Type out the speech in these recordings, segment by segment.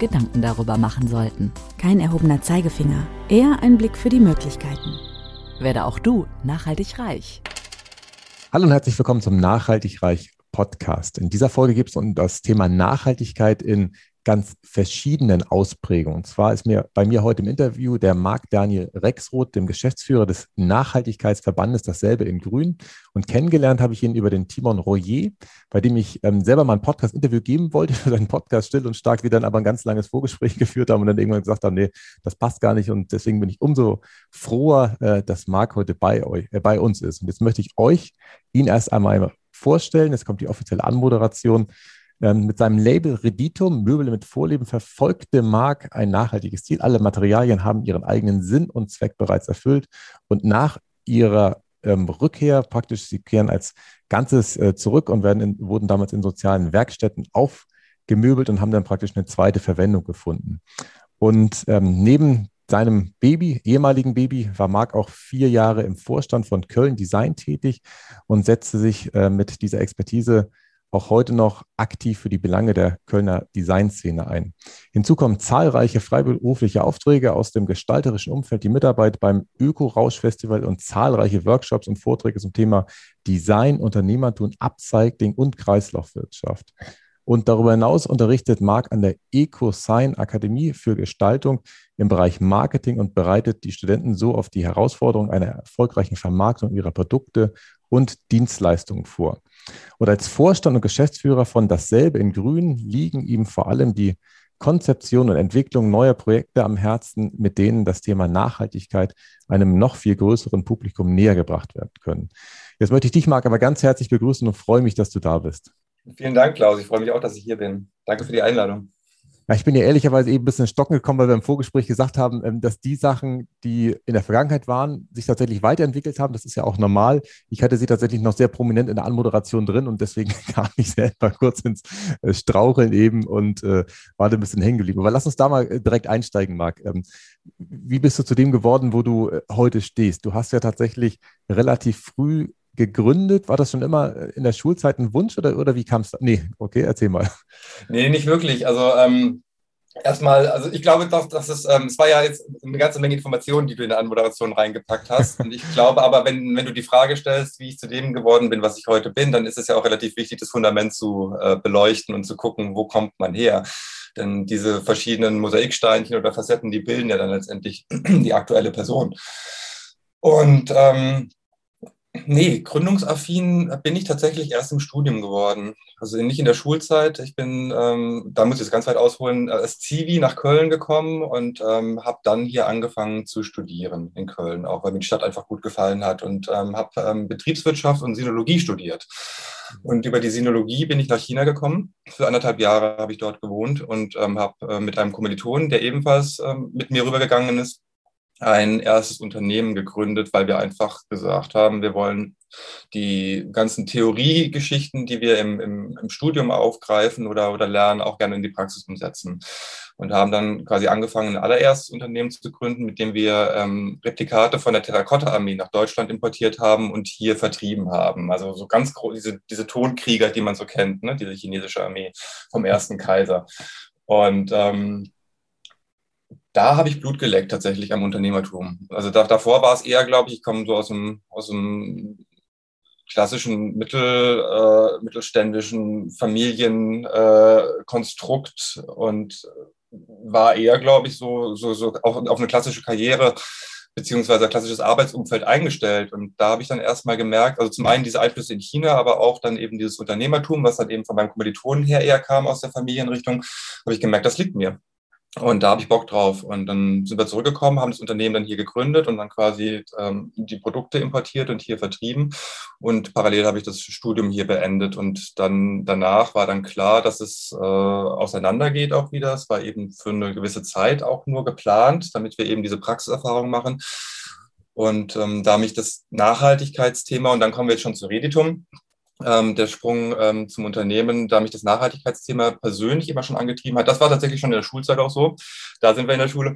Gedanken darüber machen sollten. Kein erhobener Zeigefinger, eher ein Blick für die Möglichkeiten. Werde auch du nachhaltig reich. Hallo und herzlich willkommen zum Nachhaltig Reich Podcast. In dieser Folge geht es um das Thema Nachhaltigkeit in ganz verschiedenen Ausprägungen. Und zwar ist mir bei mir heute im Interview der Marc Daniel Rexroth, dem Geschäftsführer des Nachhaltigkeitsverbandes, dasselbe in Grün. Und kennengelernt habe ich ihn über den Timon Royer, bei dem ich ähm, selber mal ein Podcast-Interview geben wollte für seinen Podcast Still und Stark, wir dann aber ein ganz langes Vorgespräch geführt haben und dann irgendwann gesagt haben, nee, das passt gar nicht. Und deswegen bin ich umso froher, äh, dass Marc heute bei, euch, äh, bei uns ist. Und jetzt möchte ich euch ihn erst einmal vorstellen. Jetzt kommt die offizielle Anmoderation. Ähm, mit seinem Label Reditum, Möbel mit Vorleben, verfolgte Mark ein nachhaltiges Ziel. Alle Materialien haben ihren eigenen Sinn und Zweck bereits erfüllt. Und nach ihrer ähm, Rückkehr praktisch, sie kehren als Ganzes äh, zurück und werden in, wurden damals in sozialen Werkstätten aufgemöbelt und haben dann praktisch eine zweite Verwendung gefunden. Und ähm, neben seinem Baby, ehemaligen Baby, war Marc auch vier Jahre im Vorstand von Köln Design tätig und setzte sich äh, mit dieser Expertise auch heute noch aktiv für die Belange der Kölner Designszene ein. Hinzu kommen zahlreiche freiberufliche Aufträge aus dem gestalterischen Umfeld, die Mitarbeit beim Öko-Rausch-Festival und zahlreiche Workshops und Vorträge zum Thema Design, Unternehmertum, Upcycling und Kreislaufwirtschaft. Und darüber hinaus unterrichtet Marc an der EcoSign Akademie für Gestaltung im Bereich Marketing und bereitet die Studenten so auf die Herausforderung einer erfolgreichen Vermarktung ihrer Produkte und Dienstleistungen vor. Und als Vorstand und Geschäftsführer von Dasselbe in Grün liegen ihm vor allem die Konzeption und Entwicklung neuer Projekte am Herzen, mit denen das Thema Nachhaltigkeit einem noch viel größeren Publikum näher gebracht werden können. Jetzt möchte ich dich, Marc, aber ganz herzlich begrüßen und freue mich, dass du da bist. Vielen Dank, Klaus. Ich freue mich auch, dass ich hier bin. Danke für die Einladung. Ja, ich bin ja ehrlicherweise eben ein bisschen in Stocken gekommen, weil wir im Vorgespräch gesagt haben, ähm, dass die Sachen, die in der Vergangenheit waren, sich tatsächlich weiterentwickelt haben. Das ist ja auch normal. Ich hatte sie tatsächlich noch sehr prominent in der Anmoderation drin und deswegen kam ich selber kurz ins äh, Straucheln eben und äh, war da ein bisschen hängen geblieben. Aber lass uns da mal äh, direkt einsteigen, Marc. Ähm, wie bist du zu dem geworden, wo du äh, heute stehst? Du hast ja tatsächlich relativ früh gegründet? War das schon immer in der Schulzeit ein Wunsch oder, oder wie kam es? Nee, okay, erzähl mal. Nee, nicht wirklich. Also ähm, erstmal, also ich glaube doch, dass es, ähm, es war ja jetzt eine ganze Menge Informationen, die du in der Anmoderation reingepackt hast. Und ich glaube aber, wenn, wenn du die Frage stellst, wie ich zu dem geworden bin, was ich heute bin, dann ist es ja auch relativ wichtig, das Fundament zu äh, beleuchten und zu gucken, wo kommt man her. Denn diese verschiedenen Mosaiksteinchen oder Facetten, die bilden ja dann letztendlich die aktuelle Person. Und ähm, Nee, gründungsaffin bin ich tatsächlich erst im Studium geworden. Also nicht in der Schulzeit. Ich bin, ähm, da muss ich es ganz weit ausholen, als Zivi nach Köln gekommen und ähm, habe dann hier angefangen zu studieren in Köln, auch weil mir die Stadt einfach gut gefallen hat und ähm, habe ähm, Betriebswirtschaft und Sinologie studiert. Und über die Sinologie bin ich nach China gekommen. Für anderthalb Jahre habe ich dort gewohnt und ähm, habe äh, mit einem Kommilitonen, der ebenfalls ähm, mit mir rübergegangen ist, ein erstes Unternehmen gegründet, weil wir einfach gesagt haben, wir wollen die ganzen Theoriegeschichten, die wir im, im, im, Studium aufgreifen oder, oder lernen, auch gerne in die Praxis umsetzen. Und haben dann quasi angefangen, ein allererstes Unternehmen zu gründen, mit dem wir ähm, Replikate von der Terrakotta-Armee nach Deutschland importiert haben und hier vertrieben haben. Also so ganz groß, diese, diese Tonkrieger, die man so kennt, ne? diese chinesische Armee vom ersten Kaiser. Und ähm, da habe ich Blut geleckt tatsächlich am Unternehmertum. Also da, davor war es eher, glaube ich, ich komme so aus dem, aus dem klassischen mittel, äh, mittelständischen Familienkonstrukt äh, und war eher, glaube ich, so, so, so auf, auf eine klassische Karriere beziehungsweise ein klassisches Arbeitsumfeld eingestellt. Und da habe ich dann erstmal gemerkt, also zum einen diese Einflüsse in China, aber auch dann eben dieses Unternehmertum, was dann eben von meinen Kommilitonen her eher kam aus der Familienrichtung, habe ich gemerkt, das liegt mir Und da habe ich Bock drauf. Und dann sind wir zurückgekommen, haben das Unternehmen dann hier gegründet und dann quasi ähm, die Produkte importiert und hier vertrieben. Und parallel habe ich das Studium hier beendet. Und dann danach war dann klar, dass es äh, auseinandergeht auch wieder. Es war eben für eine gewisse Zeit auch nur geplant, damit wir eben diese Praxiserfahrung machen. Und ähm, da mich das Nachhaltigkeitsthema, und dann kommen wir jetzt schon zu Reditum, ähm, der Sprung ähm, zum Unternehmen, da mich das Nachhaltigkeitsthema persönlich immer schon angetrieben hat. Das war tatsächlich schon in der Schulzeit auch so. Da sind wir in der Schule.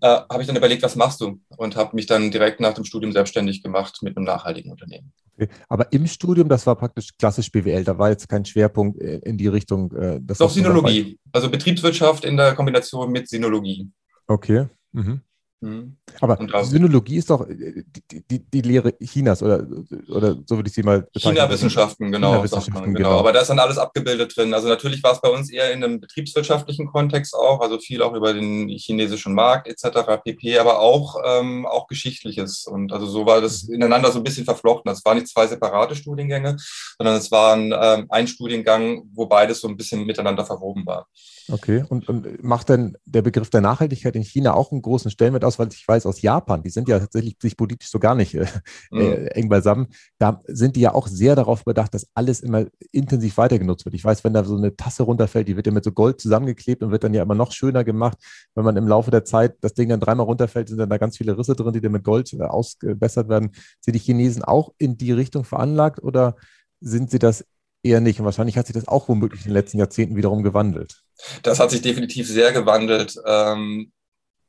Äh, habe ich dann überlegt, was machst du? Und habe mich dann direkt nach dem Studium selbstständig gemacht mit einem nachhaltigen Unternehmen. Okay. Aber im Studium, das war praktisch klassisch BWL, da war jetzt kein Schwerpunkt äh, in die Richtung. Äh, das Doch Sinologie, also Betriebswirtschaft in der Kombination mit Sinologie. Okay. Mhm. Mhm. Aber Synologie ist doch äh, die, die, die, Lehre Chinas oder, oder so würde ich sie mal bezeichnen. China-Wissenschaften, genau. China-Wissenschaften, genau. genau. Aber da ist dann alles abgebildet drin. Also natürlich war es bei uns eher in einem betriebswirtschaftlichen Kontext auch, also viel auch über den chinesischen Markt etc. pp, aber auch, ähm, auch Geschichtliches. Und also so war das mhm. ineinander so ein bisschen verflochten. Das waren nicht zwei separate Studiengänge, sondern es war ein, ähm, ein Studiengang, wo beides so ein bisschen miteinander verwoben war. Okay, und, und macht denn der Begriff der Nachhaltigkeit in China auch einen großen Stellenwert aus, weil ich weiß aus Japan, die sind ja tatsächlich sich politisch so gar nicht äh, mhm. Äh, eng beisammen, da sind die ja auch sehr darauf bedacht, dass alles immer intensiv weiter genutzt wird. Ich weiß, wenn da so eine Tasse runterfällt, die wird ja mit so Gold zusammengeklebt und wird dann ja immer noch schöner gemacht. Wenn man im Laufe der Zeit das Ding dann dreimal runterfällt, sind dann da ganz viele Risse drin, die dann mit Gold äh, ausgebessert werden. Sind die Chinesen auch in die Richtung veranlagt oder sind sie das eher nicht? Und wahrscheinlich hat sich das auch womöglich in den letzten Jahrzehnten wiederum gewandelt. Das hat sich definitiv sehr gewandelt. Ähm,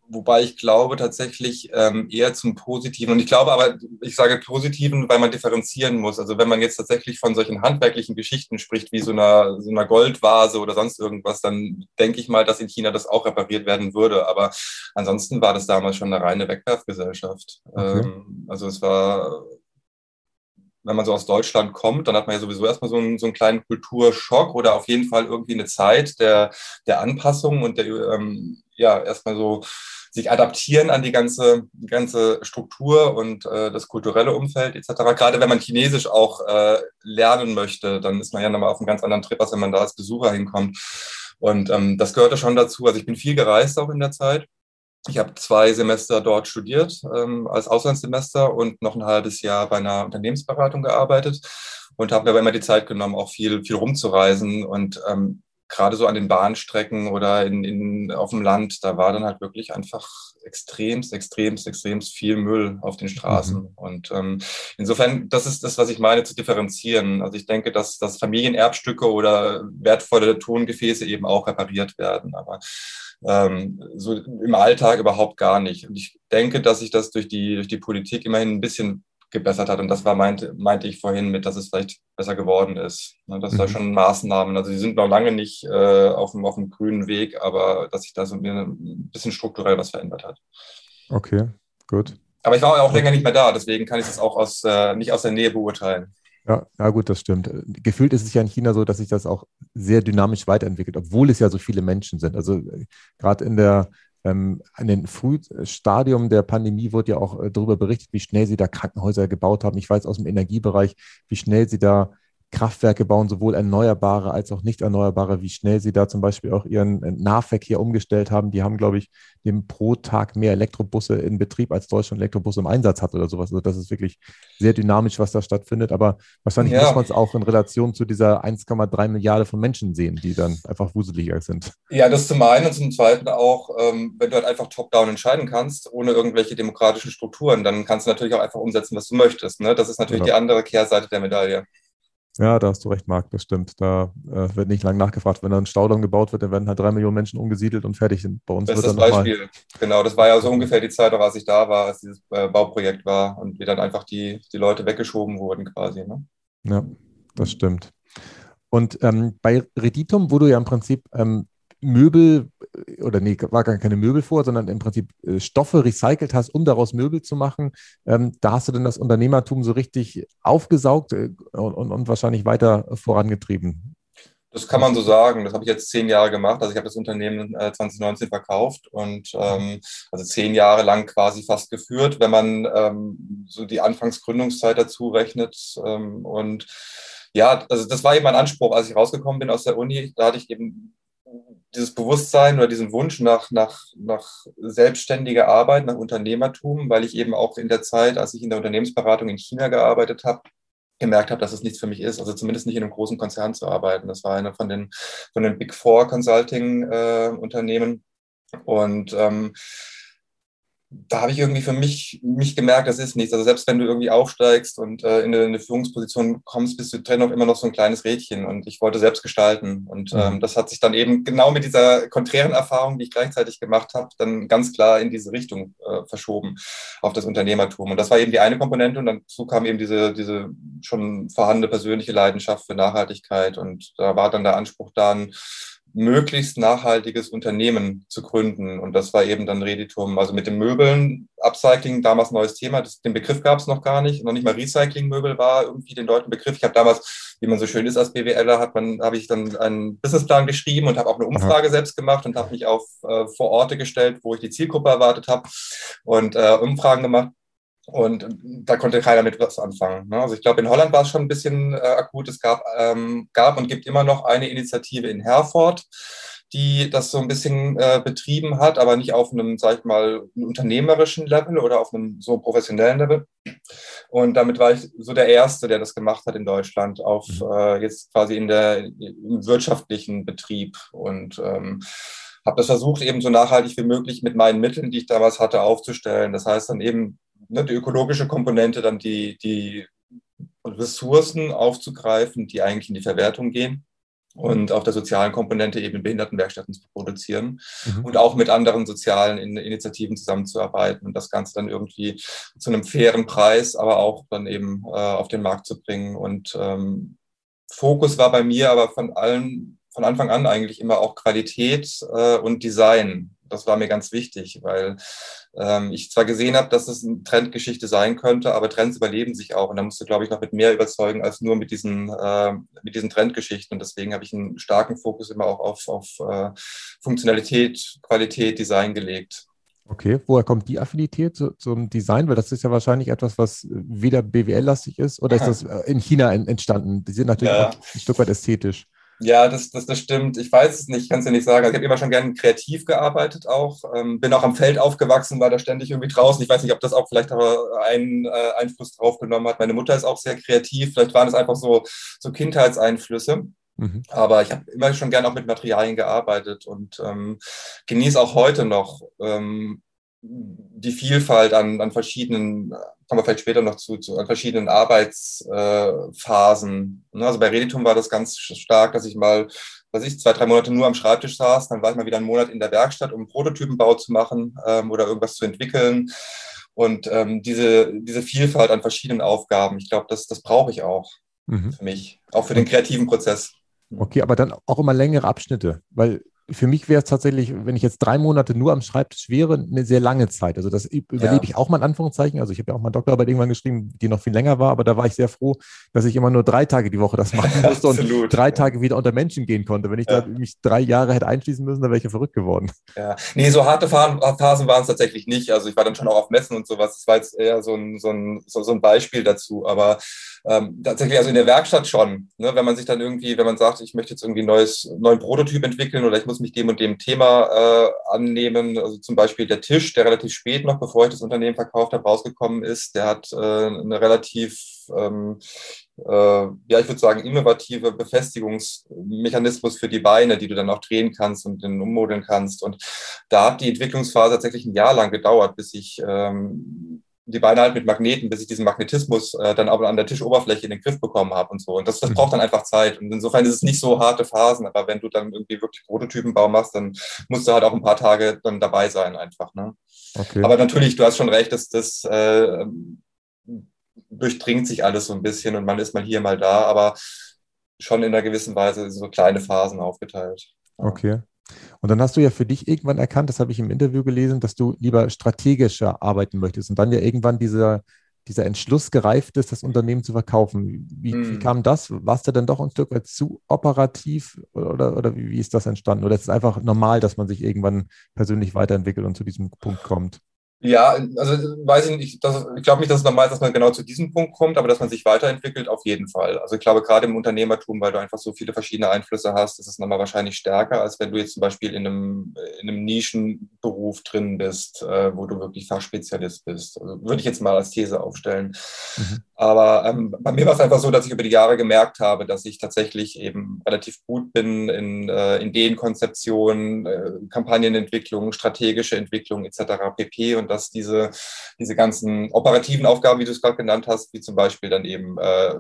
wobei ich glaube tatsächlich ähm, eher zum Positiven. Und ich glaube aber, ich sage Positiven, weil man differenzieren muss. Also wenn man jetzt tatsächlich von solchen handwerklichen Geschichten spricht, wie so einer, so einer Goldvase oder sonst irgendwas, dann denke ich mal, dass in China das auch repariert werden würde. Aber ansonsten war das damals schon eine reine Wegwerfgesellschaft. Okay. Ähm, also es war wenn man so aus Deutschland kommt, dann hat man ja sowieso erstmal so einen, so einen kleinen Kulturschock oder auf jeden Fall irgendwie eine Zeit der, der Anpassung und der, ähm, ja, erstmal so sich adaptieren an die ganze, ganze Struktur und äh, das kulturelle Umfeld etc. Gerade wenn man Chinesisch auch äh, lernen möchte, dann ist man ja nochmal auf einem ganz anderen Trip, als wenn man da als Besucher hinkommt. Und ähm, das gehörte schon dazu. Also ich bin viel gereist auch in der Zeit. Ich habe zwei Semester dort studiert ähm, als Auslandssemester und noch ein halbes Jahr bei einer Unternehmensberatung gearbeitet und habe mir aber immer die Zeit genommen, auch viel, viel rumzureisen und ähm, gerade so an den Bahnstrecken oder in, in, auf dem Land, da war dann halt wirklich einfach extremst, extremst, extremst viel Müll auf den Straßen. Mhm. Und ähm, insofern, das ist das, was ich meine, zu differenzieren. Also ich denke, dass, dass Familienerbstücke oder wertvolle Tongefäße eben auch repariert werden. Aber ähm, so im Alltag überhaupt gar nicht. Und ich denke, dass sich das durch die, durch die Politik immerhin ein bisschen gebessert hat. Und das war, meinte, meinte ich vorhin mit, dass es vielleicht besser geworden ist. Ne, dass mhm. da schon Maßnahmen, also die sind noch lange nicht äh, auf, dem, auf dem grünen Weg, aber dass sich da so ein bisschen strukturell was verändert hat. Okay, gut. Aber ich war auch länger nicht mehr da, deswegen kann ich das auch aus, äh, nicht aus der Nähe beurteilen. Ja, ja, gut, das stimmt. Gefühlt ist es ja in China so, dass sich das auch sehr dynamisch weiterentwickelt, obwohl es ja so viele Menschen sind. Also äh, gerade in der ähm, an den Frühstadium der Pandemie wurde ja auch äh, darüber berichtet, wie schnell sie da Krankenhäuser gebaut haben. Ich weiß aus dem Energiebereich, wie schnell sie da Kraftwerke bauen, sowohl erneuerbare als auch nicht erneuerbare, wie schnell sie da zum Beispiel auch ihren äh, Nahverkehr umgestellt haben. Die haben, glaube ich, dem pro Tag mehr Elektrobusse in Betrieb, als Deutschland Elektrobusse im Einsatz hat oder sowas. Also das ist wirklich sehr dynamisch, was da stattfindet. Aber wahrscheinlich ja. muss man es auch in Relation zu dieser 1,3 Milliarden von Menschen sehen, die dann einfach wuseliger sind. Ja, das zum einen und zum zweiten auch, ähm, wenn du halt einfach top-down entscheiden kannst, ohne irgendwelche demokratischen Strukturen, dann kannst du natürlich auch einfach umsetzen, was du möchtest. Ne? Das ist natürlich genau. die andere Kehrseite der Medaille. Ja, da hast du recht, Marc, das stimmt. Da äh, wird nicht lange nachgefragt. Wenn da ein Staudamm gebaut wird, dann werden halt drei Millionen Menschen umgesiedelt und fertig. Bei uns das ist das Beispiel. Genau, das war ja so ungefähr die Zeit, als ich da war, als dieses äh, Bauprojekt war und wie dann einfach die, die Leute weggeschoben wurden quasi. Ne? Ja, das stimmt. Und ähm, bei Reditum, wo du ja im Prinzip ähm, Möbel oder nee, war gar keine Möbel vor, sondern im Prinzip äh, Stoffe recycelt hast, um daraus Möbel zu machen. Ähm, da hast du dann das Unternehmertum so richtig aufgesaugt äh, und, und, und, wahrscheinlich weiter vorangetrieben. Das kann man so sagen. Das habe ich jetzt zehn Jahre gemacht. Also ich habe das Unternehmen äh, 2019 verkauft und ähm, also zehn Jahre lang quasi fast geführt, wenn man ähm, so die Anfangsgründungszeit dazu rechnet. Ähm, und ja, also das war eben mein Anspruch, als ich rausgekommen bin aus der Uni. Da hatte ich eben dieses Bewusstsein oder diesen Wunsch nach, nach, nach selbstständiger Arbeit, nach Unternehmertum, weil ich eben auch in der Zeit, als ich in der Unternehmensberatung in China gearbeitet habe, gemerkt habe, dass es nichts für mich ist, also zumindest nicht in einem großen Konzern zu arbeiten. Das war einer von den, von den Big Four Consulting äh, Unternehmen. Und ähm, da habe ich irgendwie für mich, mich gemerkt, das ist nichts. Also selbst wenn du irgendwie aufsteigst und äh, in, eine, in, eine, Führungsposition kommst, bist du drin auch immer noch so ein kleines Rädchen. Und ich wollte selbst gestalten. Und mhm. ähm, das hat sich dann eben genau mit dieser konträren Erfahrung, die ich gleichzeitig gemacht habe, dann ganz klar in diese Richtung äh, verschoben, auf das Unternehmertum. Und das war eben die eine Komponente. Und dazu kam eben diese, diese schon vorhandene persönliche Leidenschaft für Nachhaltigkeit. Und da war dann der Anspruch dann, möglichst nachhaltiges Unternehmen zu gründen. Und das war eben dann Reditum. Also mit den Möbeln, Upcycling, damals neues Thema. Das, den Begriff gab es noch gar nicht. Noch nicht mal Recyclingmöbel war irgendwie den Leuten Begriff. Ich habe damals, wie man so schön ist als BWLer, hat man, habe ich dann einen Businessplan geschrieben und habe auch eine Umfrage Aha. selbst gemacht und habe mich auf äh, vor Orte gestellt, wo ich die Zielgruppe erwartet habe und äh, Umfragen gemacht. Und da konnte keiner mit was anfangen. Ne? Also ich glaube, in Holland war es schon ein bisschen äh, akut. Es gab, ähm, gab und gibt immer noch eine Initiative in Herford, die das so ein bisschen äh, betrieben hat, aber nicht auf einem, sag ich mal, unternehmerischen Level oder auf einem so professionellen Level. Und damit war ich so der Erste, der das gemacht hat in Deutschland, auf mhm. äh, jetzt quasi in der im wirtschaftlichen Betrieb. Und ähm, habe das versucht, eben so nachhaltig wie möglich mit meinen Mitteln, die ich damals hatte, aufzustellen. Das heißt dann eben ne, die ökologische Komponente, dann die, die Ressourcen aufzugreifen, die eigentlich in die Verwertung gehen und auf der sozialen Komponente eben Behindertenwerkstätten zu produzieren mhm. und auch mit anderen sozialen Initiativen zusammenzuarbeiten und das Ganze dann irgendwie zu einem fairen Preis, aber auch dann eben äh, auf den Markt zu bringen. Und ähm, Fokus war bei mir aber von allen, von Anfang an eigentlich immer auch Qualität äh, und Design das war mir ganz wichtig, weil ähm, ich zwar gesehen habe, dass es eine Trendgeschichte sein könnte, aber Trends überleben sich auch. Und da musst du, glaube ich, noch mit mehr überzeugen als nur mit diesen, äh, mit diesen Trendgeschichten. Und deswegen habe ich einen starken Fokus immer auch auf, auf äh, Funktionalität, Qualität, Design gelegt. Okay, woher kommt die Affinität zu, zum Design? Weil das ist ja wahrscheinlich etwas, was weder BWL-lastig ist oder ist das äh, in China entstanden? Die sind natürlich ja. auch ein Stück weit ästhetisch. Ja, das, das, das stimmt. Ich weiß es nicht, ich kann es ja nicht sagen. Also ich habe immer schon gerne kreativ gearbeitet auch. Ähm, bin auch am Feld aufgewachsen, war da ständig irgendwie draußen. Ich weiß nicht, ob das auch vielleicht aber einen äh, Einfluss drauf genommen hat. Meine Mutter ist auch sehr kreativ. Vielleicht waren es einfach so, so Kindheitseinflüsse. Mhm. Aber ich habe immer schon gerne auch mit Materialien gearbeitet und ähm, genieße auch heute noch ähm, die Vielfalt an, an verschiedenen kommen wir vielleicht später noch zu, zu verschiedenen Arbeitsphasen. Äh, also bei Reditum war das ganz stark, dass ich mal, weiß ich, zwei, drei Monate nur am Schreibtisch saß, dann war ich mal wieder einen Monat in der Werkstatt, um Prototypenbau zu machen ähm, oder irgendwas zu entwickeln. Und ähm, diese, diese Vielfalt an verschiedenen Aufgaben, ich glaube, das, das brauche ich auch mhm. für mich, auch für den kreativen Prozess. Okay, aber dann auch immer längere Abschnitte, weil für mich wäre es tatsächlich, wenn ich jetzt drei Monate nur am Schreibtisch wäre, eine sehr lange Zeit. Also das überlebe ja. ich auch mal in Anführungszeichen. Also ich habe ja auch mal Doktorarbeit irgendwann geschrieben, die noch viel länger war, aber da war ich sehr froh, dass ich immer nur drei Tage die Woche das machen musste und drei Tage wieder unter Menschen gehen konnte. Wenn ich ja. da mich drei Jahre hätte einschließen müssen, dann wäre ich ja verrückt geworden. Ja, nee, so harte Phasen waren es tatsächlich nicht. Also ich war dann schon auch auf Messen und sowas. Das war jetzt eher so ein, so ein, so, so ein Beispiel dazu. Aber ähm, tatsächlich, also in der Werkstatt schon. Ne? Wenn man sich dann irgendwie, wenn man sagt, ich möchte jetzt irgendwie ein neues, neuen Prototyp entwickeln oder ich muss mich dem und dem Thema äh, annehmen, also zum Beispiel der Tisch, der relativ spät noch, bevor ich das Unternehmen verkauft habe, rausgekommen ist, der hat äh, eine relativ ähm, äh, ja, ich würde sagen, innovative Befestigungsmechanismus für die Beine, die du dann auch drehen kannst und dann ummodeln kannst. Und da hat die Entwicklungsphase tatsächlich ein Jahr lang gedauert, bis ich ähm, die Beine halt mit Magneten, bis ich diesen Magnetismus äh, dann aber an der Tischoberfläche in den Griff bekommen habe und so. Und das, das mhm. braucht dann einfach Zeit. Und insofern ist es nicht so harte Phasen, aber wenn du dann irgendwie wirklich Prototypenbau machst, dann musst du halt auch ein paar Tage dann dabei sein einfach. Ne? Okay. Aber natürlich, du hast schon recht, dass das äh, durchdringt sich alles so ein bisschen und man ist mal hier, mal da, aber schon in einer gewissen Weise so kleine Phasen aufgeteilt. Okay. Und dann hast du ja für dich irgendwann erkannt, das habe ich im Interview gelesen, dass du lieber strategischer arbeiten möchtest und dann ja irgendwann dieser, dieser Entschluss gereift ist, das Unternehmen zu verkaufen. Wie, hm. wie kam das? Warst du dann doch ein Stück weit zu operativ oder, oder wie, wie ist das entstanden? Oder ist es einfach normal, dass man sich irgendwann persönlich weiterentwickelt und zu diesem Punkt kommt? Ja, also weiß ich nicht, das, ich glaube nicht, dass es normal ist, dass man genau zu diesem Punkt kommt, aber dass man sich weiterentwickelt, auf jeden Fall. Also ich glaube, gerade im Unternehmertum, weil du einfach so viele verschiedene Einflüsse hast, ist es nochmal wahrscheinlich stärker, als wenn du jetzt zum Beispiel in einem, in einem Nischenberuf drin bist, äh, wo du wirklich Fachspezialist bist. Also würde ich jetzt mal als These aufstellen. Mhm. Aber ähm, bei mir war es einfach so, dass ich über die Jahre gemerkt habe, dass ich tatsächlich eben relativ gut bin in äh, Ideenkonzeption, äh, Kampagnenentwicklung, strategische Entwicklung etc. pp. Und dass diese, diese ganzen operativen Aufgaben, wie du es gerade genannt hast, wie zum Beispiel dann eben äh,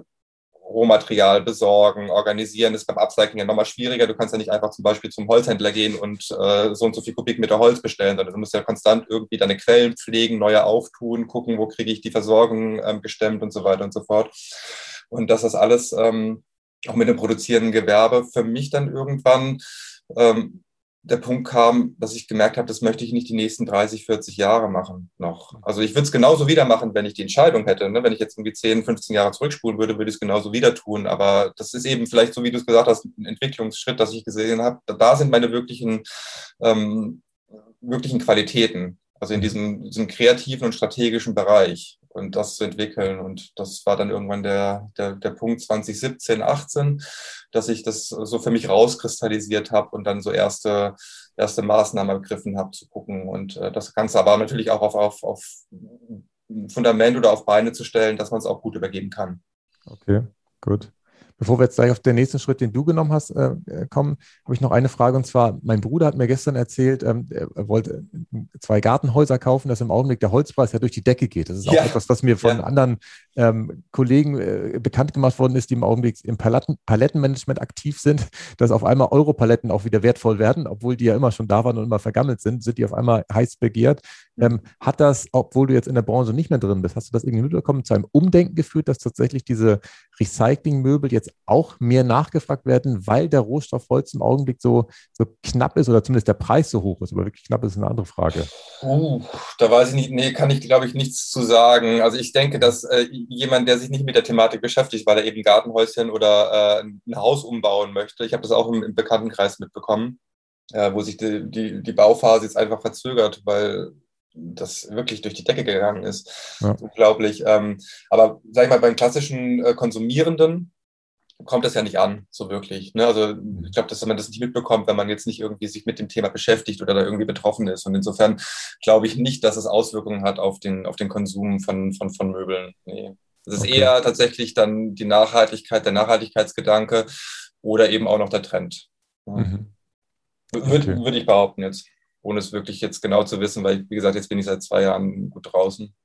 Rohmaterial besorgen, organisieren, ist beim Upcycling ja nochmal schwieriger. Du kannst ja nicht einfach zum Beispiel zum Holzhändler gehen und äh, so und so viel Kubikmeter Holz bestellen, sondern du musst ja konstant irgendwie deine Quellen pflegen, neue auftun, gucken, wo kriege ich die Versorgung ähm, gestemmt und so weiter und so fort. Und dass das alles ähm, auch mit dem produzierenden Gewerbe für mich dann irgendwann ähm, der Punkt kam, dass ich gemerkt habe, das möchte ich nicht die nächsten 30, 40 Jahre machen noch. Also ich würde es genauso wieder machen, wenn ich die Entscheidung hätte. Ne? Wenn ich jetzt irgendwie 10, 15 Jahre zurückspulen würde, würde ich es genauso wieder tun. Aber das ist eben vielleicht so, wie du es gesagt hast, ein Entwicklungsschritt, dass ich gesehen habe. Da sind meine wirklichen, ähm, wirklichen Qualitäten. Also in diesem, diesem kreativen und strategischen Bereich und das zu entwickeln. Und das war dann irgendwann der, der, der Punkt 2017, 18, dass ich das so für mich rauskristallisiert habe und dann so erste, erste Maßnahmen ergriffen habe zu gucken. Und äh, das Ganze aber natürlich auch auf, auf, auf Fundament oder auf Beine zu stellen, dass man es auch gut übergeben kann. Okay, gut. Bevor wir jetzt gleich auf den nächsten Schritt, den du genommen hast, äh, kommen, habe ich noch eine Frage. Und zwar, mein Bruder hat mir gestern erzählt, ähm, er wollte zwei Gartenhäuser kaufen, dass im Augenblick der Holzpreis ja durch die Decke geht. Das ist auch ja. etwas, was mir von ja. anderen ähm, Kollegen äh, bekannt gemacht worden ist, die im Augenblick im Paletten, Palettenmanagement aktiv sind, dass auf einmal Europaletten auch wieder wertvoll werden, obwohl die ja immer schon da waren und immer vergammelt sind, sind die auf einmal heiß begehrt. Ähm, hat das, obwohl du jetzt in der Branche nicht mehr drin bist, hast du das irgendwie mitbekommen, zu einem Umdenken geführt, dass tatsächlich diese Recyclingmöbel jetzt auch mehr nachgefragt werden, weil der Rohstoff Holz im Augenblick so, so knapp ist oder zumindest der Preis so hoch ist? Aber wirklich knapp ist eine andere Frage. Uh, da weiß ich nicht, nee, kann ich glaube ich nichts zu sagen. Also ich denke, dass äh, jemand, der sich nicht mit der Thematik beschäftigt, weil er eben Gartenhäuschen oder äh, ein Haus umbauen möchte, ich habe das auch im, im Bekanntenkreis mitbekommen, äh, wo sich die, die, die Bauphase jetzt einfach verzögert, weil das wirklich durch die Decke gegangen ist. Ja. Unglaublich. Ähm, aber sag ich mal, beim klassischen äh, Konsumierenden kommt das ja nicht an, so wirklich. Ne? Also ich glaube, dass man das nicht mitbekommt, wenn man jetzt nicht irgendwie sich mit dem Thema beschäftigt oder da irgendwie betroffen ist. Und insofern glaube ich nicht, dass es Auswirkungen hat auf den, auf den Konsum von, von, von Möbeln. Nee. Es ist okay. eher tatsächlich dann die Nachhaltigkeit, der Nachhaltigkeitsgedanke oder eben auch noch der Trend. Mhm. Würde okay. würd ich behaupten jetzt ohne es wirklich jetzt genau zu wissen, weil, wie gesagt, jetzt bin ich seit zwei Jahren gut draußen.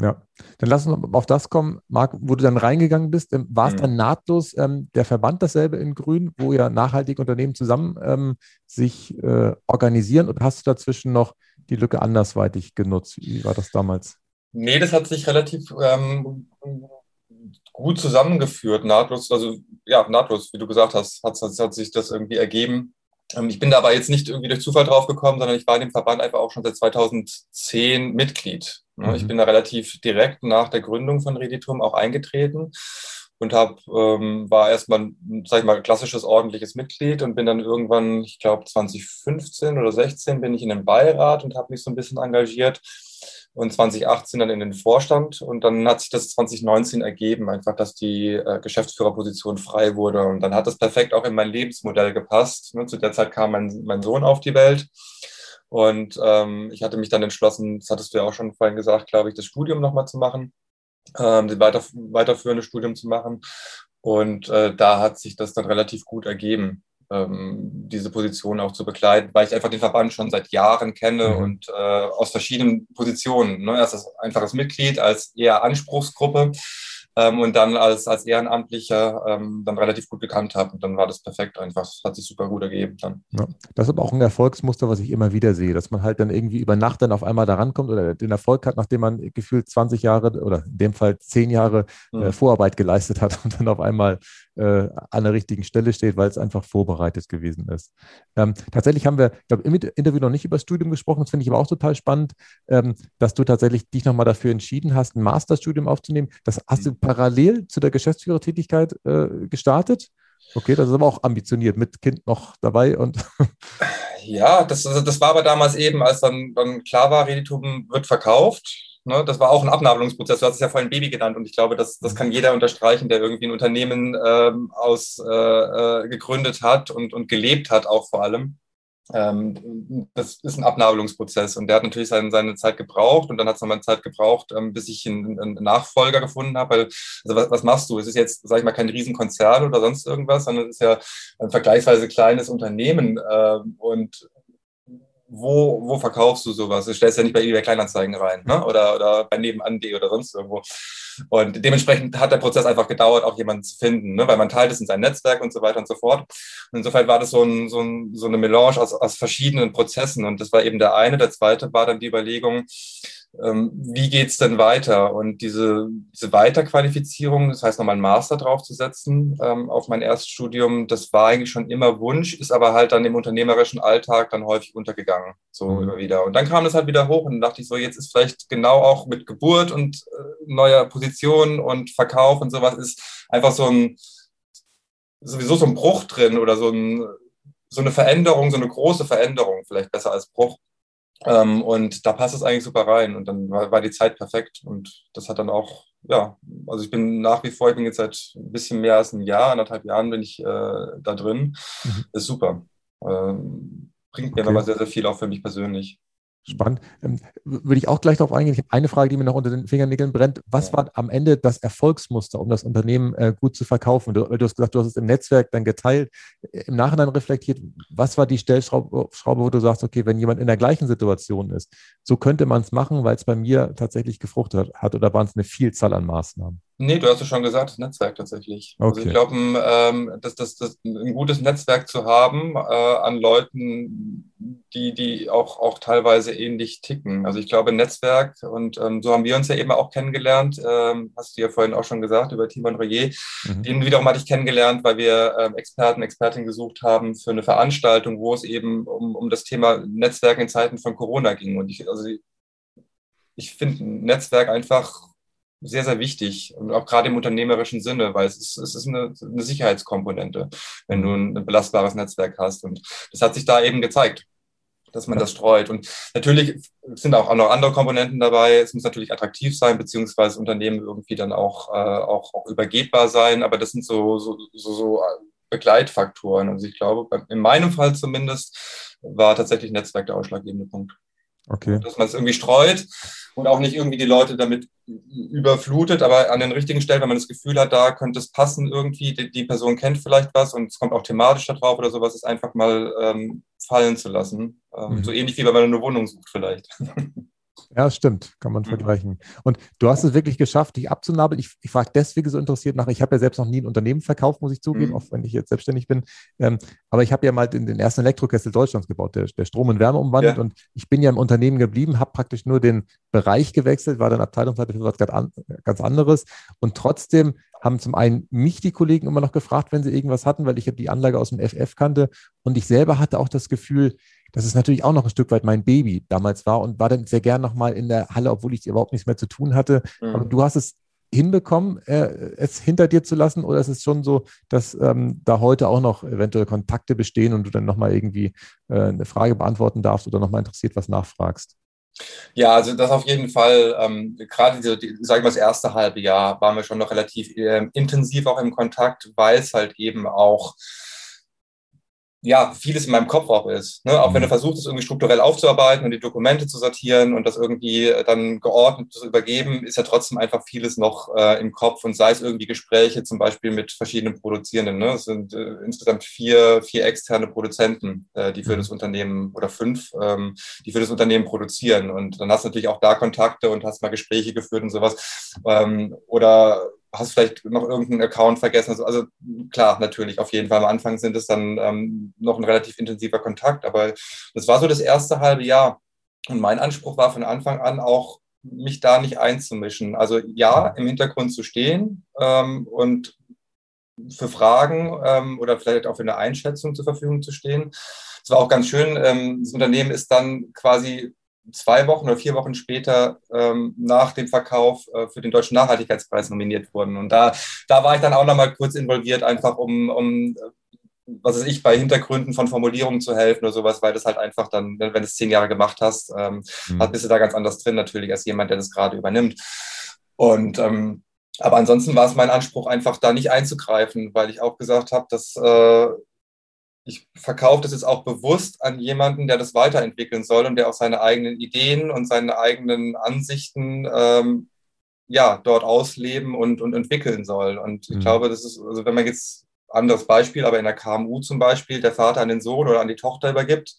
Ja, dann lass uns auf das kommen, Marc, wo du dann reingegangen bist. Ähm, war es mhm. dann nahtlos ähm, der Verband dasselbe in Grün, wo ja nachhaltige Unternehmen zusammen ähm, sich äh, organisieren oder hast du dazwischen noch die Lücke andersweitig genutzt? Wie war das damals? Nee, das hat sich relativ ähm, gut zusammengeführt, nahtlos, also ja, nahtlos, wie du gesagt hast, hat, hat sich das irgendwie ergeben. Ähm, ich bin da aber jetzt nicht irgendwie durch Zufall drauf gekommen, sondern ich war in dem Verband einfach auch schon seit 2010 Mitglied. Mhm. Ich bin da relativ direkt nach der Gründung von Reditum auch eingetreten und hab, ähm, war erstmal, sag ich mal, klassisches ordentliches Mitglied und bin dann irgendwann, ich glaube 2015 oder 16 bin ich in den Beirat und habe mich so ein bisschen engagiert und 2018 dann in den Vorstand. Und dann hat sich das 2019 ergeben, einfach, dass die äh, Geschäftsführerposition frei wurde. Und dann hat das perfekt auch in mein Lebensmodell gepasst. Ne? Zu der Zeit kam mein, mein Sohn auf die Welt. Und ähm, ich hatte mich dann entschlossen, das hattest du ja auch schon vorhin gesagt, glaube ich, das Studium nochmal zu machen, ähm, das weiter, weiterführende Studium zu machen. Und äh, da hat sich das dann relativ gut ergeben diese Position auch zu begleiten, weil ich einfach den Verband schon seit Jahren kenne mhm. und äh, aus verschiedenen Positionen. Ne? Erst als einfaches Mitglied, als eher Anspruchsgruppe ähm, und dann als, als Ehrenamtlicher ähm, dann relativ gut bekannt habe. Und dann war das perfekt einfach. Hat sich super gut ergeben dann. Ja, das ist aber auch ein Erfolgsmuster, was ich immer wieder sehe, dass man halt dann irgendwie über Nacht dann auf einmal da rankommt oder den Erfolg hat, nachdem man gefühlt 20 Jahre oder in dem Fall 10 Jahre äh, mhm. Vorarbeit geleistet hat und dann auf einmal äh, an der richtigen Stelle steht, weil es einfach vorbereitet gewesen ist. Ähm, tatsächlich haben wir, ich glaube, im Interview noch nicht über das Studium gesprochen, das finde ich aber auch total spannend, ähm, dass du tatsächlich dich nochmal dafür entschieden hast, ein Masterstudium aufzunehmen. Das hast du mhm. Parallel zu der Geschäftsführertätigkeit äh, gestartet. Okay, das ist aber auch ambitioniert, mit Kind noch dabei und. Ja, das, das war aber damals eben, als dann, dann klar war, Reditum wird verkauft. Ne, das war auch ein Abnabelungsprozess. Du hast es ja vorhin Baby genannt und ich glaube, das, das kann jeder unterstreichen, der irgendwie ein Unternehmen ähm, aus, äh, äh gegründet hat und, und gelebt hat, auch vor allem. Ähm, das ist ein Abnabelungsprozess und der hat natürlich seine, seine Zeit gebraucht und dann hat es nochmal Zeit gebraucht, ähm, bis ich einen, einen Nachfolger gefunden habe. Also was, was, machst du? Es ist jetzt, sage ich mal, kein Riesenkonzern oder sonst irgendwas, sondern es ist ja ein vergleichsweise kleines Unternehmen äh, und wo, wo verkaufst du sowas? Du stellst ja nicht bei eBay Kleinanzeigen rein ne? oder, oder bei nebenan.de oder sonst irgendwo. Und dementsprechend hat der Prozess einfach gedauert, auch jemanden zu finden, ne? weil man teilt es in sein Netzwerk und so weiter und so fort. Und insofern war das so, ein, so, ein, so eine Melange aus, aus verschiedenen Prozessen. Und das war eben der eine. Der zweite war dann die Überlegung, wie geht's denn weiter? Und diese, diese Weiterqualifizierung, das heißt nochmal einen Master draufzusetzen ähm, auf mein Erststudium, das war eigentlich schon immer Wunsch, ist aber halt dann im unternehmerischen Alltag dann häufig untergegangen, so mhm. immer wieder. Und dann kam das halt wieder hoch und dachte ich so, jetzt ist vielleicht genau auch mit Geburt und äh, neuer Position und Verkauf und sowas ist einfach so ein, sowieso so ein Bruch drin oder so ein, so eine Veränderung, so eine große Veränderung, vielleicht besser als Bruch. Ähm, und da passt es eigentlich super rein. Und dann war, war, die Zeit perfekt. Und das hat dann auch, ja, also ich bin nach wie vor, ich bin jetzt seit ein bisschen mehr als ein Jahr, anderthalb Jahren bin ich äh, da drin. Mhm. Ist super. Ähm, bringt mir okay. nochmal sehr, sehr viel auch für mich persönlich. Spannend. Ähm, würde ich auch gleich darauf eingehen. Ich habe eine Frage, die mir noch unter den Fingernägeln brennt. Was war am Ende das Erfolgsmuster, um das Unternehmen äh, gut zu verkaufen? Du, du, hast gesagt, du hast es im Netzwerk dann geteilt, äh, im Nachhinein reflektiert. Was war die Stellschraube, wo du sagst, okay, wenn jemand in der gleichen Situation ist, so könnte man es machen, weil es bei mir tatsächlich gefruchtet hat oder waren es eine Vielzahl an Maßnahmen? Nee, du hast es schon gesagt, das Netzwerk tatsächlich. Okay. Also ich glaube, ähm, dass das, das, ein gutes Netzwerk zu haben äh, an Leuten, die, die auch, auch teilweise ähnlich ticken. Also ich glaube, Netzwerk, und ähm, so haben wir uns ja eben auch kennengelernt, ähm, hast du ja vorhin auch schon gesagt, über Timon Royer. Mhm. Den wiederum hatte ich kennengelernt, weil wir ähm, Experten, Expertinnen gesucht haben für eine Veranstaltung, wo es eben um, um das Thema Netzwerk in Zeiten von Corona ging. Und ich, also ich finde ein Netzwerk einfach sehr, sehr wichtig und auch gerade im unternehmerischen Sinne, weil es ist, es ist eine, eine Sicherheitskomponente, wenn du ein, belastbares Netzwerk hast. Und das hat sich da eben gezeigt dass man das streut. Und natürlich sind auch noch andere Komponenten dabei. Es muss natürlich attraktiv sein, beziehungsweise Unternehmen irgendwie dann auch, äh, auch, auch übergebbar sein. Aber das sind so, so, so, so Begleitfaktoren. Also ich glaube, in meinem Fall zumindest war tatsächlich Netzwerk der ausschlaggebende Punkt. Okay. Dass man es irgendwie streut und auch nicht irgendwie die Leute damit überflutet, aber an den richtigen Stellen, wenn man das Gefühl hat, da könnte es passen irgendwie, die, die Person kennt vielleicht was und es kommt auch thematisch da drauf oder sowas, ist einfach mal ähm, fallen zu lassen. Ähm, mhm. So ähnlich wie wenn man eine Wohnung sucht vielleicht. Ja, stimmt, kann man mhm. vergleichen. Und du hast es wirklich geschafft, dich abzunabeln. Ich, ich frage deswegen so interessiert nach. Ich habe ja selbst noch nie ein Unternehmen verkauft, muss ich zugeben, mhm. auch wenn ich jetzt selbstständig bin. Ähm, aber ich habe ja mal den, den, ersten Elektrokessel Deutschlands gebaut, der, der Strom und Wärme umwandelt. Ja. Und ich bin ja im Unternehmen geblieben, habe praktisch nur den Bereich gewechselt, war dann Abteilungsleiter für was ganz anderes. Und trotzdem haben zum einen mich die Kollegen immer noch gefragt, wenn sie irgendwas hatten, weil ich ja die Anlage aus dem FF kannte. Und ich selber hatte auch das Gefühl, dass es natürlich auch noch ein Stück weit mein Baby damals war und war dann sehr gern nochmal in der Halle, obwohl ich überhaupt nichts mehr zu tun hatte. Mhm. Aber du hast es hinbekommen, äh, es hinter dir zu lassen? Oder ist es schon so, dass ähm, da heute auch noch eventuell Kontakte bestehen und du dann nochmal irgendwie äh, eine Frage beantworten darfst oder nochmal interessiert was nachfragst? Ja, also das auf jeden Fall. Ähm, gerade diese, die, sagen wir das erste halbe Jahr waren wir schon noch relativ äh, intensiv auch im Kontakt, weil es halt eben auch ja, vieles in meinem Kopf auch ist. Ne? Auch wenn du mhm. versuchst, es irgendwie strukturell aufzuarbeiten und die Dokumente zu sortieren und das irgendwie äh, dann geordnet zu übergeben, ist ja trotzdem einfach vieles noch äh, im Kopf und sei es irgendwie Gespräche zum Beispiel mit verschiedenen Produzierenden. Ne? Es sind äh, insgesamt vier, vier externe Produzenten, äh, die für mhm. das Unternehmen oder fünf, ähm, die für das Unternehmen produzieren. Und dann hast du natürlich auch da Kontakte und hast mal Gespräche geführt und sowas. Ähm, oder hast vielleicht noch irgendeinen Account vergessen. Also, also, klar, natürlich, auf jeden Fall. Am Anfang sind es dann ähm, noch ein relativ intensiver Kontakt, aber das war so das erste halbe Jahr. Und mein Anspruch war von Anfang an auch, mich da nicht einzumischen. Also ja, im Hintergrund zu stehen ähm, und für Fragen ähm, oder vielleicht auch für eine Einschätzung zur Verfügung zu stehen. Es war auch ganz schön. Ähm, das Unternehmen ist dann quasi zwei Wochen oder vier Wochen später ähm, nach dem Verkauf äh, für den Deutschen Nachhaltigkeitspreis nominiert wurden. Und da, da war ich dann auch nochmal kurz involviert, einfach um, um was weiß ich, bei Hintergründen von Formulierungen zu helfen oder sowas, weil das halt einfach dann, wenn du es zehn Jahre gemacht hast, ähm, mhm. bist du da ganz anders drin natürlich als jemand, der das gerade übernimmt. Und ähm, aber ansonsten war es mein Anspruch, einfach da nicht einzugreifen, weil ich auch gesagt habe, dass äh, ich verkaufe das jetzt auch bewusst an jemanden, der das weiterentwickeln soll und der auch seine eigenen Ideen und seine eigenen Ansichten ähm, ja dort ausleben und, und entwickeln soll. Und ich mhm. glaube, das ist, also wenn man jetzt anderes Beispiel, aber in der KMU zum Beispiel der Vater an den Sohn oder an die Tochter übergibt,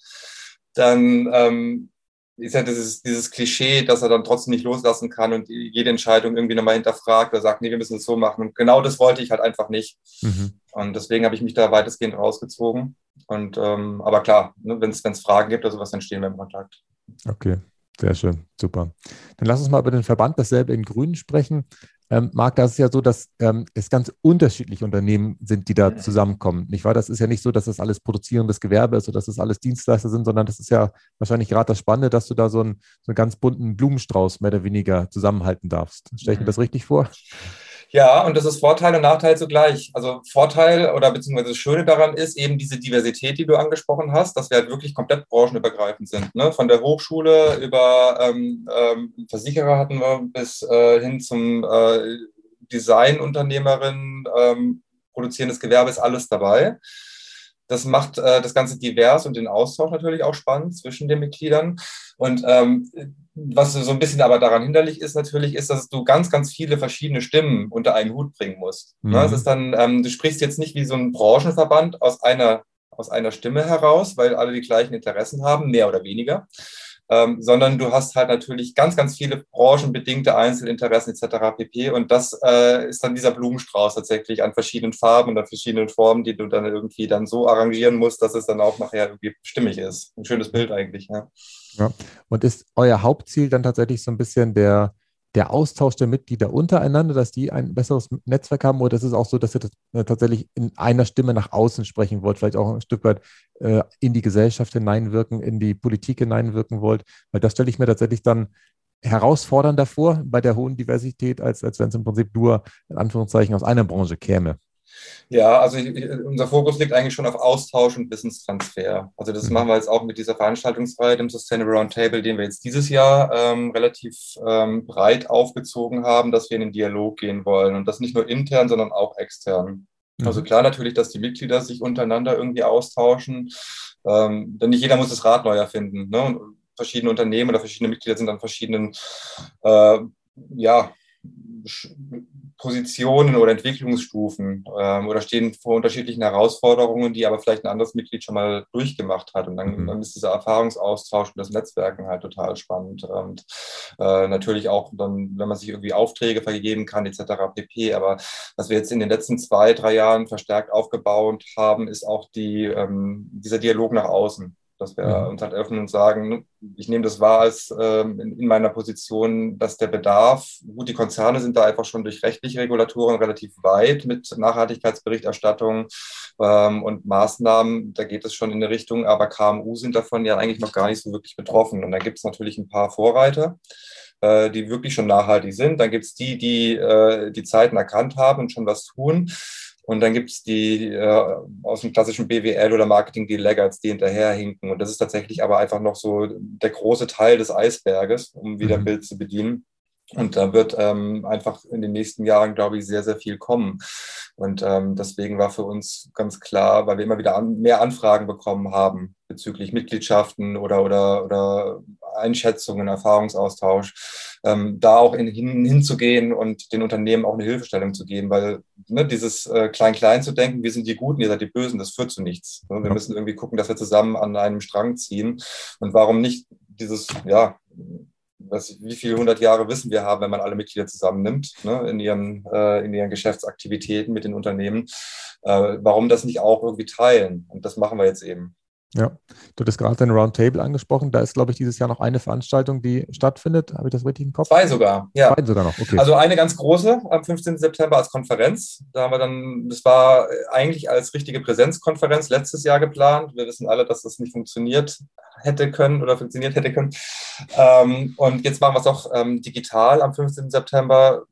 dann ähm, ist ja dieses, dieses Klischee, dass er dann trotzdem nicht loslassen kann und jede Entscheidung irgendwie nochmal hinterfragt oder sagt, nee, wir müssen es so machen. Und genau das wollte ich halt einfach nicht. Mhm. Und deswegen habe ich mich da weitestgehend rausgezogen. Und ähm, aber klar, ne, wenn es Fragen gibt oder sowas, dann stehen wir im Kontakt. Okay, sehr schön, super. Dann lass uns mal über den Verband dasselbe in Grün sprechen. Ähm, Marc, das ist ja so, dass ähm, es ganz unterschiedliche Unternehmen sind, die da zusammenkommen. Nicht wahr? Das ist ja nicht so, dass das alles produzierendes Gewerbe ist oder dass das alles Dienstleister sind, sondern das ist ja wahrscheinlich gerade das Spannende, dass du da so einen, so einen ganz bunten Blumenstrauß mehr oder weniger zusammenhalten darfst. Stelle ich mir das richtig vor? Ja, und das ist Vorteil und Nachteil zugleich. Also Vorteil oder beziehungsweise das Schöne daran ist eben diese Diversität, die du angesprochen hast, dass wir halt wirklich komplett branchenübergreifend sind. Ne? Von der Hochschule über ähm, ähm, Versicherer hatten wir bis äh, hin zum äh, Designunternehmerin, ähm, produzierendes Gewerbe ist alles dabei. Das macht äh, das Ganze divers und den Austausch natürlich auch spannend zwischen den Mitgliedern. Und ähm, was so ein bisschen aber daran hinderlich ist natürlich, ist, dass du ganz, ganz viele verschiedene Stimmen unter einen Hut bringen musst. Mhm. Ne? Das ist dann, ähm, du sprichst jetzt nicht wie so ein Branchenverband aus einer, aus einer Stimme heraus, weil alle die gleichen Interessen haben, mehr oder weniger. Ähm, sondern du hast halt natürlich ganz, ganz viele branchenbedingte Einzelinteressen etc. pp. Und das äh, ist dann dieser Blumenstrauß tatsächlich an verschiedenen Farben und an verschiedenen Formen, die du dann irgendwie dann so arrangieren musst, dass es dann auch nachher irgendwie stimmig ist. Ein schönes Bild eigentlich. Ja. Ja. Und ist euer Hauptziel dann tatsächlich so ein bisschen der, der Austausch der Mitglieder untereinander, dass die ein besseres Netzwerk haben? Oder ist es auch so, dass ihr das äh, tatsächlich in einer Stimme nach außen sprechen wollt, vielleicht auch ein Stück weit äh, in die Gesellschaft hineinwirken, in die Politik hineinwirken wollt? Weil das stelle ich mir tatsächlich dann herausfordernder vor bei der hohen Diversität, als, als wenn es im Prinzip nur in Anführungszeichen aus einer Branche käme. Ja, also ich, unser Fokus liegt eigentlich schon auf Austausch und Wissenstransfer. Also das mhm. machen wir jetzt auch mit dieser Veranstaltungsreihe, dem Sustainable Roundtable, den wir jetzt dieses Jahr ähm, relativ ähm, breit aufgezogen haben, dass wir in den Dialog gehen wollen. Und das nicht nur intern, sondern auch extern. Mhm. Also klar natürlich, dass die Mitglieder sich untereinander irgendwie austauschen. Ähm, denn nicht jeder muss das Rad neu erfinden. Ne? Und verschiedene Unternehmen oder verschiedene Mitglieder sind an verschiedenen äh, ja, Positionen oder Entwicklungsstufen ähm, oder stehen vor unterschiedlichen Herausforderungen, die aber vielleicht ein anderes Mitglied schon mal durchgemacht hat. Und dann, mhm. dann ist dieser Erfahrungsaustausch und das Netzwerken halt total spannend. Und äh, natürlich auch dann, wenn man sich irgendwie Aufträge vergeben kann, etc. pp. Aber was wir jetzt in den letzten zwei, drei Jahren verstärkt aufgebaut haben, ist auch die, ähm, dieser Dialog nach außen dass wir ja. uns halt öffnen und sagen, ich nehme das wahr als ähm, in, in, meiner Position, dass der Bedarf, gut, die Konzerne sind da einfach schon durch rechtliche Regulatoren relativ weit mit Nachhaltigkeitsberichterstattung ähm, und Maßnahmen, da geht es schon in eine Richtung, aber KMU sind davon ja eigentlich noch gar nicht so wirklich betroffen. Und da gibt es natürlich ein paar Vorreiter äh, die wirklich schon nachhaltig sind. Dann gibt es die, die äh, die Zeiten erkannt haben und schon was tun. Und dann gibt es die äh, aus dem klassischen BWL oder Marketing die Laggards, die hinterherhinken. Und das ist tatsächlich aber einfach noch so der große Teil des Eisberges, um wieder mhm. Bild zu bedienen. Und da wird ähm, einfach in den nächsten Jahren, glaube ich, sehr, sehr viel kommen. Und ähm, deswegen war für uns ganz klar, weil wir immer wieder an, mehr Anfragen bekommen haben bezüglich Mitgliedschaften oder, oder, oder Einschätzungen, Erfahrungsaustausch, ähm, da auch in, hin, hinzugehen und den Unternehmen auch eine Hilfestellung zu geben, weil ne, dieses äh, Klein-Klein zu denken, wir sind die Guten, ihr seid die Bösen, das führt zu nichts. Ne? Wir müssen irgendwie gucken, dass wir zusammen an einem Strang ziehen. Und warum nicht dieses, ja, was, wie viele hundert Jahre Wissen wir haben, wenn man alle Mitglieder zusammennimmt ne, in, ihren, äh, in ihren Geschäftsaktivitäten mit den Unternehmen. Äh, warum das nicht auch irgendwie teilen? Und das machen wir jetzt eben. Ja, du hast gerade den Roundtable angesprochen. Da ist, glaube ich, dieses Jahr noch eine Veranstaltung, die stattfindet. Habe ich das richtig im Kopf? Zwei sogar, ja. Zwei sogar noch, okay. Also eine ganz große am 15. September als Konferenz. Da haben wir dann, das war eigentlich als richtige Präsenzkonferenz letztes Jahr geplant. Wir wissen alle, dass das nicht funktioniert hätte können oder funktioniert hätte können. Ähm, und jetzt machen wir es auch ähm, digital am 15. September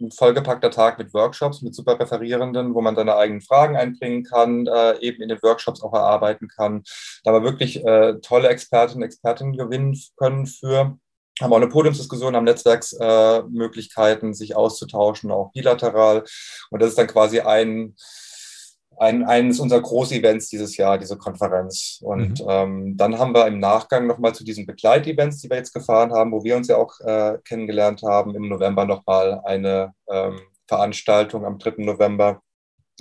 ein vollgepackter Tag mit Workshops, mit super Referierenden, wo man seine eigenen Fragen einbringen kann, äh, eben in den Workshops auch erarbeiten kann. Da wir wirklich äh, tolle Expertinnen und Expertinnen gewinnen können für haben auch eine Podiumsdiskussion, haben Netzwerksmöglichkeiten, äh, sich auszutauschen, auch bilateral. Und das ist dann quasi ein, ein, eines unserer Groß-Events dieses Jahr, diese Konferenz. Und mhm. ähm, dann haben wir im Nachgang nochmal zu diesen Begleitevents, die wir jetzt gefahren haben, wo wir uns ja auch äh, kennengelernt haben, im November nochmal eine ähm, Veranstaltung am 3. November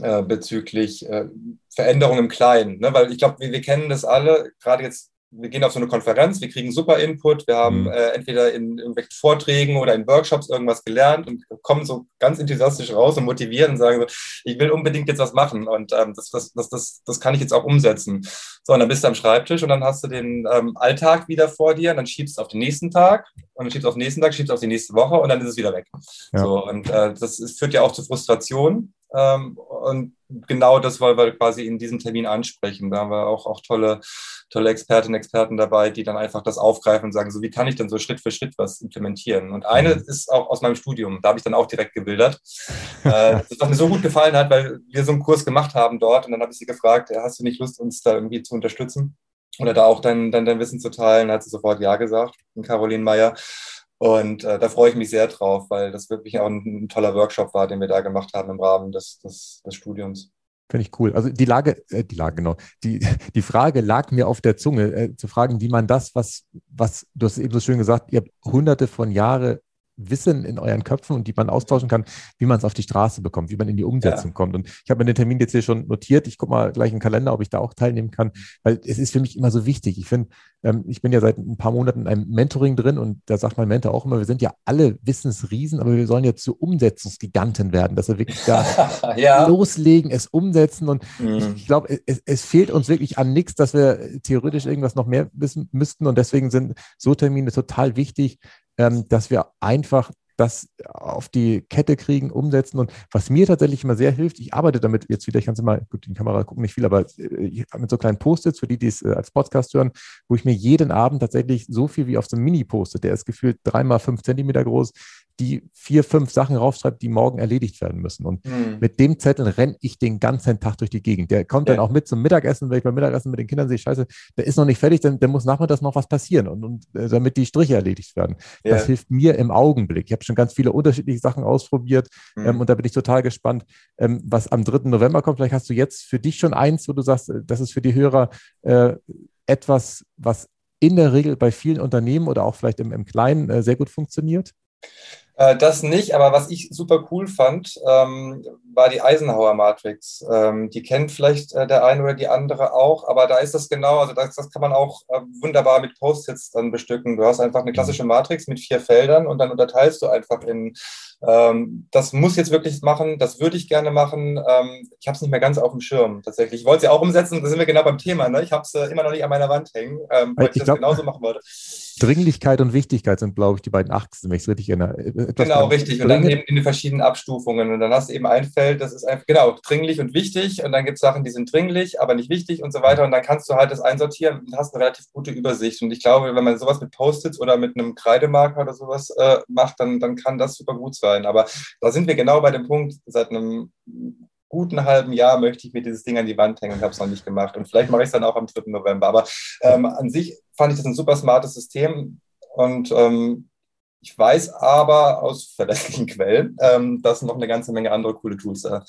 äh, bezüglich äh, Veränderung im Kleinen. Ne? Weil ich glaube, wir, wir kennen das alle, gerade jetzt wir gehen auf so eine Konferenz, wir kriegen super Input, wir haben mhm. äh, entweder in irgendwelchen Vorträgen oder in Workshops irgendwas gelernt und kommen so ganz enthusiastisch raus und motivieren und sagen so, ich will unbedingt jetzt was machen und ähm, das, das, das, das, das kann ich jetzt auch umsetzen. So, und dann bist du am Schreibtisch und dann hast du den ähm, Alltag wieder vor dir und dann schiebst du auf den nächsten Tag und dann schiebst du auf den nächsten Tag, schiebst du auf die nächste Woche und dann ist es wieder weg. Ja. So, und äh, das ist, führt ja auch zu Frustration und genau das wollen wir quasi in diesem Termin ansprechen. Da haben wir auch, auch tolle, tolle Expertinnen und Experten dabei, die dann einfach das aufgreifen und sagen, so wie kann ich denn so Schritt für Schritt was implementieren? Und eine mhm. ist auch aus meinem Studium, da habe ich dann auch direkt gebildert, äh, was mir so gut gefallen hat, weil wir so einen Kurs gemacht haben dort und dann habe ich sie gefragt, hast du nicht Lust, uns da irgendwie zu unterstützen? Oder da auch dein, dein, dein Wissen zu teilen, hat sie sofort Ja gesagt, Caroline Meyer. Und äh, da freue ich mich sehr drauf, weil das wirklich auch ein, ein, toller Workshop war, den wir da gemacht haben im Rahmen des, des, des Studiums. Finde ich cool. Also die Lage, äh, die Lage, genau. Die, die Frage lag mir auf der Zunge, äh, zu fragen, wie man das, was, was, du hast eben so schön gesagt, ihr habt hunderte von Jahren Wissen in euren Köpfen und die man austauschen kann, wie man es auf die Straße bekommt, wie man in die Umsetzung ja. kommt. Und ich habe mir den Termin jetzt hier schon notiert. Ich gucke mal gleich im Kalender, ob ich da auch teilnehmen kann, weil es ist für mich immer so wichtig. Ich finde, ich bin ja seit ein paar Monaten in einem Mentoring drin und da sagt mein Mentor auch immer, wir sind ja alle Wissensriesen, aber wir sollen ja zu Umsetzungsgiganten werden, dass wir wirklich da ja. loslegen, es umsetzen. Und mhm. ich, ich glaube, es, es, fehlt uns wirklich an nichts, dass wir theoretisch irgendwas noch mehr wissen müssten. Und deswegen sind so Termine total wichtig, ähm, dass wir einfach das auf die Kette kriegen, umsetzen. Und was mir tatsächlich immer sehr hilft, ich arbeite damit jetzt wieder, ich kann es mal, gut, in die Kamera gucken nicht viel, aber äh, mit so kleinen Post-its, für die, die es äh, als Podcast hören, wo ich mir jeden Abend tatsächlich so viel wie auf so einem Mini-Post-it, der ist gefühlt dreimal fünf Zentimeter groß, die vier, fünf Sachen raufschreibt, die morgen erledigt werden müssen. Und mhm. mit dem Zettel renne ich den ganzen Tag durch die Gegend. Der kommt ja. dann auch mit zum Mittagessen, wenn ich beim Mittagessen mit den Kindern sehe, scheiße, der ist noch nicht fertig, dann, dann muss nachmittags noch was passieren und, und äh, damit die Striche erledigt werden. Ja. Das hilft mir im Augenblick. Ich habe schon ganz viele unterschiedliche Sachen ausprobiert mhm. ähm, und da bin ich total gespannt, ähm, was am 3. November kommt. Vielleicht hast du jetzt für dich schon eins, wo du sagst, äh, das ist für die Hörer äh, etwas, was in der Regel bei vielen Unternehmen oder auch vielleicht im, im Kleinen äh, sehr gut funktioniert? Äh, das nicht, aber was ich super cool fand, ähm, war die Eisenhower Matrix. Ähm, die kennt vielleicht äh, der eine oder die andere auch, aber da ist das genau, also das, das kann man auch äh, wunderbar mit Post-its dann bestücken. Du hast einfach eine klassische Matrix mit vier Feldern und dann unterteilst du einfach in, ähm, das muss jetzt wirklich machen, das würde ich gerne machen. Ähm, ich habe es nicht mehr ganz auf dem Schirm tatsächlich. Ich wollte es ja auch umsetzen, da sind wir genau beim Thema. Ne? Ich habe es äh, immer noch nicht an meiner Wand hängen, ähm, weil ich, ich das glaub, genauso machen wollte. Dringlichkeit und Wichtigkeit sind, glaube ich, die beiden Achsen, wenn ich es richtig erinnere. Etwas genau, richtig. Und dann eben in den verschiedenen Abstufungen. Und dann hast du eben ein Feld, das ist einfach, genau, dringlich und wichtig. Und dann gibt es Sachen, die sind dringlich, aber nicht wichtig und so weiter. Und dann kannst du halt das einsortieren und hast eine relativ gute Übersicht. Und ich glaube, wenn man sowas mit Post-its oder mit einem Kreidemarker oder sowas äh, macht, dann, dann kann das super gut sein. Aber da sind wir genau bei dem Punkt, seit einem guten halben Jahr möchte ich mir dieses Ding an die Wand hängen und habe es noch nicht gemacht. Und vielleicht mache ich es dann auch am 3. November. Aber ähm, an sich fand ich das ein super smartes System und ähm, ich weiß aber aus verlässlichen Quellen, ähm, dass noch eine ganze Menge andere coole Tools äh,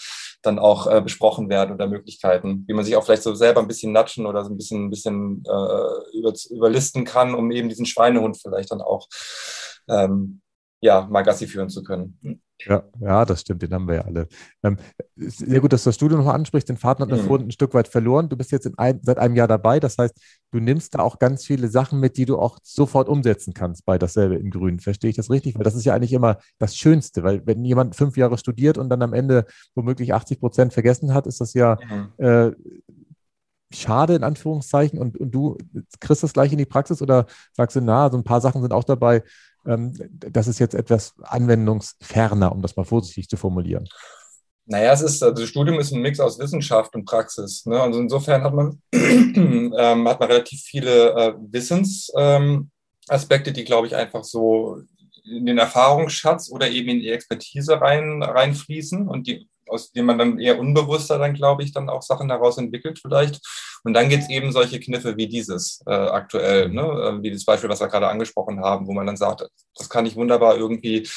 dann auch äh, besprochen werden oder Möglichkeiten, wie man sich auch vielleicht so selber ein bisschen natschen oder so ein bisschen, ein bisschen äh, über, überlisten kann, um eben diesen Schweinehund vielleicht dann auch ähm, ja, mal Gassi führen zu können. Ja, ja, das stimmt, den haben wir ja alle. Ähm, sehr gut, dass du das Studio nochmal ansprichst. Den Faden hat man mhm. vorhin ein Stück weit verloren. Du bist jetzt ein, seit einem Jahr dabei. Das heißt, du nimmst da auch ganz viele Sachen mit, die du auch sofort umsetzen kannst bei dasselbe in Grün. Verstehe ich das richtig? Weil das ist ja eigentlich immer das Schönste, weil wenn jemand fünf Jahre studiert und dann am Ende womöglich 80 Prozent vergessen hat, ist das ja mhm. äh, schade in Anführungszeichen. Und, und du kriegst das gleich in die Praxis oder sagst du, na, so ein paar Sachen sind auch dabei, das ist jetzt etwas anwendungsferner, um das mal vorsichtig zu formulieren. Naja, es ist, also das Studium ist ein Mix aus Wissenschaft und Praxis. Ne? Also insofern hat man, ähm, hat man relativ viele äh, Wissensaspekte, ähm, die, glaube ich, einfach so in den Erfahrungsschatz oder eben in die Expertise rein, reinfließen und die aus dem man dann eher unbewusster dann, glaube ich, dann auch Sachen daraus entwickelt vielleicht. Und dann gibt es eben solche Kniffe wie dieses äh, aktuell, ne? Äh, wie das Beispiel, was wir gerade angesprochen haben, wo man dann sagt, das kann ich wunderbar irgendwie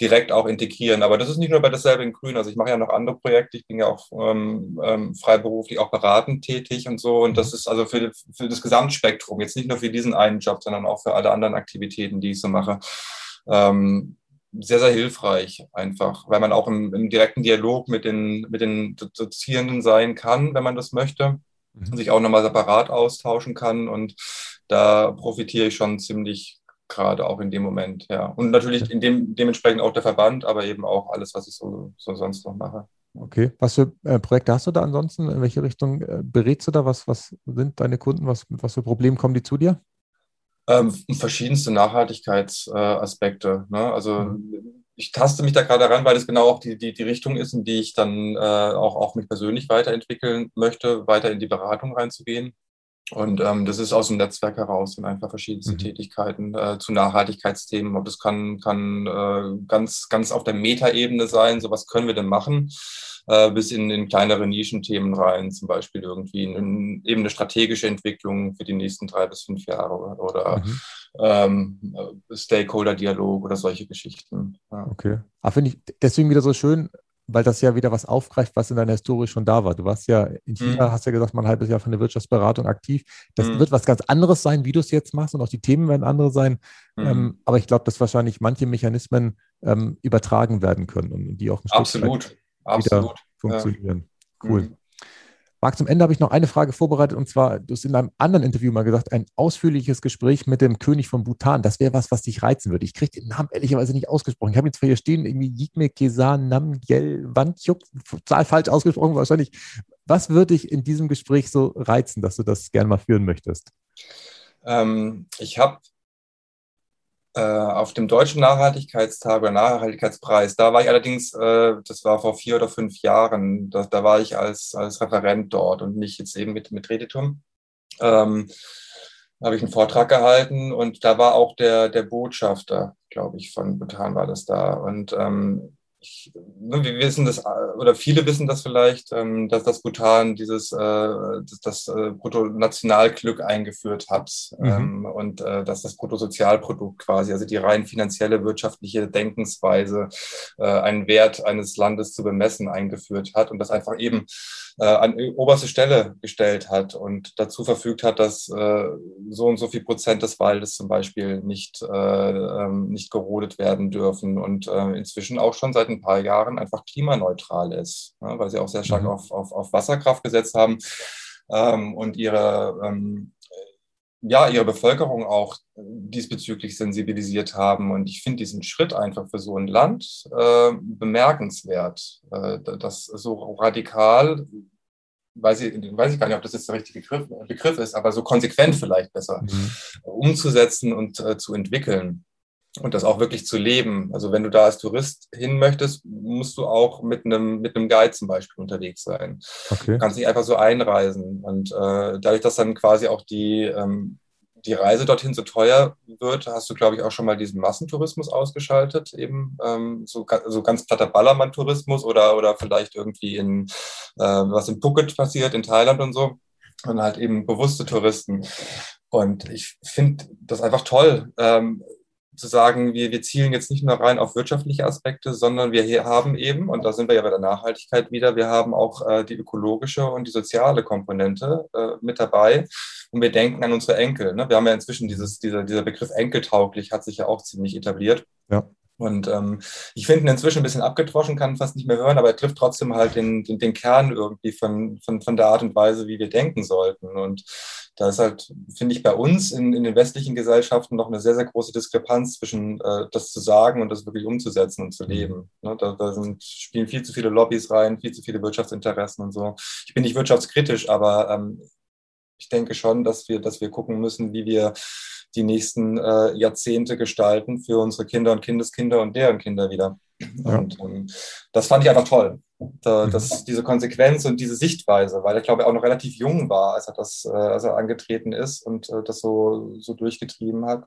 direkt auch integrieren. Aber das ist nicht nur bei dasselbe in Grün. Also ich mache ja noch andere Projekte. Ich bin ja auch ähm, ähm, freiberuflich auch beratend tätig und so. Und das ist also für, für das Gesamtspektrum, jetzt nicht nur für diesen einen Job, sondern auch für alle anderen Aktivitäten, die ich so mache. Ähm, sehr, sehr hilfreich einfach, weil man auch im, im, direkten Dialog mit den, mit den Dozierenden sein kann, wenn man das möchte, mhm. sich auch nochmal separat austauschen kann. Und da profitiere ich schon ziemlich gerade auch in dem Moment, ja. Und natürlich in dem, dementsprechend auch der Verband, aber eben auch alles, was ich so, so sonst noch mache. Okay. Was für äh, Projekte hast du da ansonsten? In welche Richtung äh, berätst du da? Was, was sind deine Kunden? Was, was für Problemen kommen die zu dir? Ähm, verschiedenste Nachhaltigkeitsaspekte. Ne? Also mhm. Ich taste mich da gerade ran, weil es genau auch die, die, die Richtung ist, in die ich dann äh, auch, auch mich persönlich weiterentwickeln möchte, weiter in die Beratung reinzugehen. Und ähm, das ist aus dem Netzwerk heraus und einfach verschiedenste mhm. Tätigkeiten äh, zu Nachhaltigkeitsthemen. Und das kann, kann äh, ganz, ganz auf der Metaebene sein. So was können wir denn machen? Äh, bis in, in kleinere Nischenthemen rein, zum Beispiel irgendwie in, eben eine strategische Entwicklung für die nächsten drei bis fünf Jahre oder mhm. Ähm, Stakeholder-Dialog oder solche Geschichten. Ja. Okay. Aber finde ich deswegen wieder so schön, weil das ja wieder was aufgreift, was in deiner Historie schon da war. Du warst ja in China, mhm. hast ja gesagt, mal ein halbes Jahr für eine Wirtschaftsberatung aktiv. Das mhm. wird was ganz anderes sein, wie du es jetzt machst und auch die Themen werden andere sein. Mhm. Ähm, aber ich glaube, dass wahrscheinlich manche Mechanismen ähm, übertragen werden können und die auch ein Absolut. Stück Absolut. funktionieren. Ja. Cool. Marc, zum Ende habe ich noch eine Frage vorbereitet und zwar, du hast in einem anderen Interview mal gesagt, ein ausführliches Gespräch mit dem König von Bhutan. Das wäre was, was dich reizen würde. Ich kriege den Namen ehrlicherweise nicht ausgesprochen. Ich habe jetzt hier stehen, irgendwie Yigme Kesan Namgyel Wandchuk, total falsch ausgesprochen wahrscheinlich. Was würde dich in diesem Gespräch so reizen, dass du das gerne mal führen möchtest? Ähm, ich habe auf dem Deutschen Nachhaltigkeitstag oder Nachhaltigkeitspreis. Da war ich allerdings, äh, das war vor vier oder fünf Jahren, da, da war ich als, als Referent dort und nicht jetzt eben mit, mit Reditum. Ähm, habe ich einen Vortrag gehalten und da war auch der, der Botschafter, glaube ich, von Bhutan war das da. Und ähm, ich, ne, wir wissen das, oder viele wissen das vielleicht, ähm, dass das Bhutan dieses äh, das, das äh, Bruttonationalglück eingeführt hat mhm. Ähm, und äh, dass das Bruttosozialprodukt quasi, also die rein finanzielle wirtschaftliche Denkensweise, einen Wert eines Landes zu bemessen eingeführt hat und das einfach eben an oberste Stelle gestellt hat und dazu verfügt hat, dass so und so viel Prozent des Waldes zum Beispiel nicht, ähm, nicht gerodet werden dürfen und inzwischen auch schon seit ein paar Jahren einfach klimaneutral ist, ne, weil sie auch sehr stark mhm. auf, auf, auf Wasserkraft gesetzt haben ähm, und ihre, ähm, ja, ihre Bevölkerung auch diesbezüglich sensibilisiert haben. Und ich finde diesen Schritt einfach für so ein Land äh, bemerkenswert, äh, das so radikal weiß ich, weiß ich gar nicht, ob das jetzt der richtige Begriff, Begriff ist, aber so konsequent vielleicht besser mhm. umzusetzen und äh, zu entwickeln und das auch wirklich zu leben. Also wenn du da als Tourist hin möchtest, musst du auch mit einem, mit einem Guide zum Beispiel unterwegs sein. Okay. Du kannst nicht einfach so einreisen. Und äh, dadurch, dass dann quasi auch die, ähm, die Reise dorthin so teuer wird, hast du, glaube ich, auch schon mal diesen Massentourismus ausgeschaltet, eben ähm, so, so ganz platter Ballermann-Tourismus oder, oder vielleicht irgendwie in, äh, was in Phuket passiert, in Thailand und so. Und halt eben bewusste Touristen. Und ich finde das einfach toll. Ähm, zu sagen, wir, wir zielen jetzt nicht nur rein auf wirtschaftliche Aspekte, sondern wir hier haben eben, und da sind wir ja bei der Nachhaltigkeit wieder, wir haben auch äh, die ökologische und die soziale Komponente äh, mit dabei. Und wir denken an unsere Enkel. Ne? Wir haben ja inzwischen dieses, dieser, dieser Begriff enkeltauglich hat sich ja auch ziemlich etabliert. Ja. Und ähm, ich finde ihn inzwischen ein bisschen abgedroschen, kann fast nicht mehr hören, aber er trifft trotzdem halt den, den, den Kern irgendwie von, von, von der Art und Weise, wie wir denken sollten. Und da ist halt, finde ich, bei uns in, in den westlichen Gesellschaften noch eine sehr, sehr große Diskrepanz zwischen äh, das zu sagen und das wirklich umzusetzen und zu mhm. leben. Ne? Da, da sind, spielen viel zu viele Lobbys rein, viel zu viele Wirtschaftsinteressen und so. Ich bin nicht wirtschaftskritisch, aber ähm, ich denke schon, dass wir, dass wir gucken müssen, wie wir die nächsten äh, Jahrzehnte gestalten für unsere Kinder und Kindeskinder und deren Kinder wieder. Ja. Und ähm, das fand ich einfach toll. Da, mhm. das, diese Konsequenz und diese Sichtweise, weil er, glaube ich, auch noch relativ jung war, als er das, äh, als er angetreten ist und äh, das so, so durchgetrieben hat.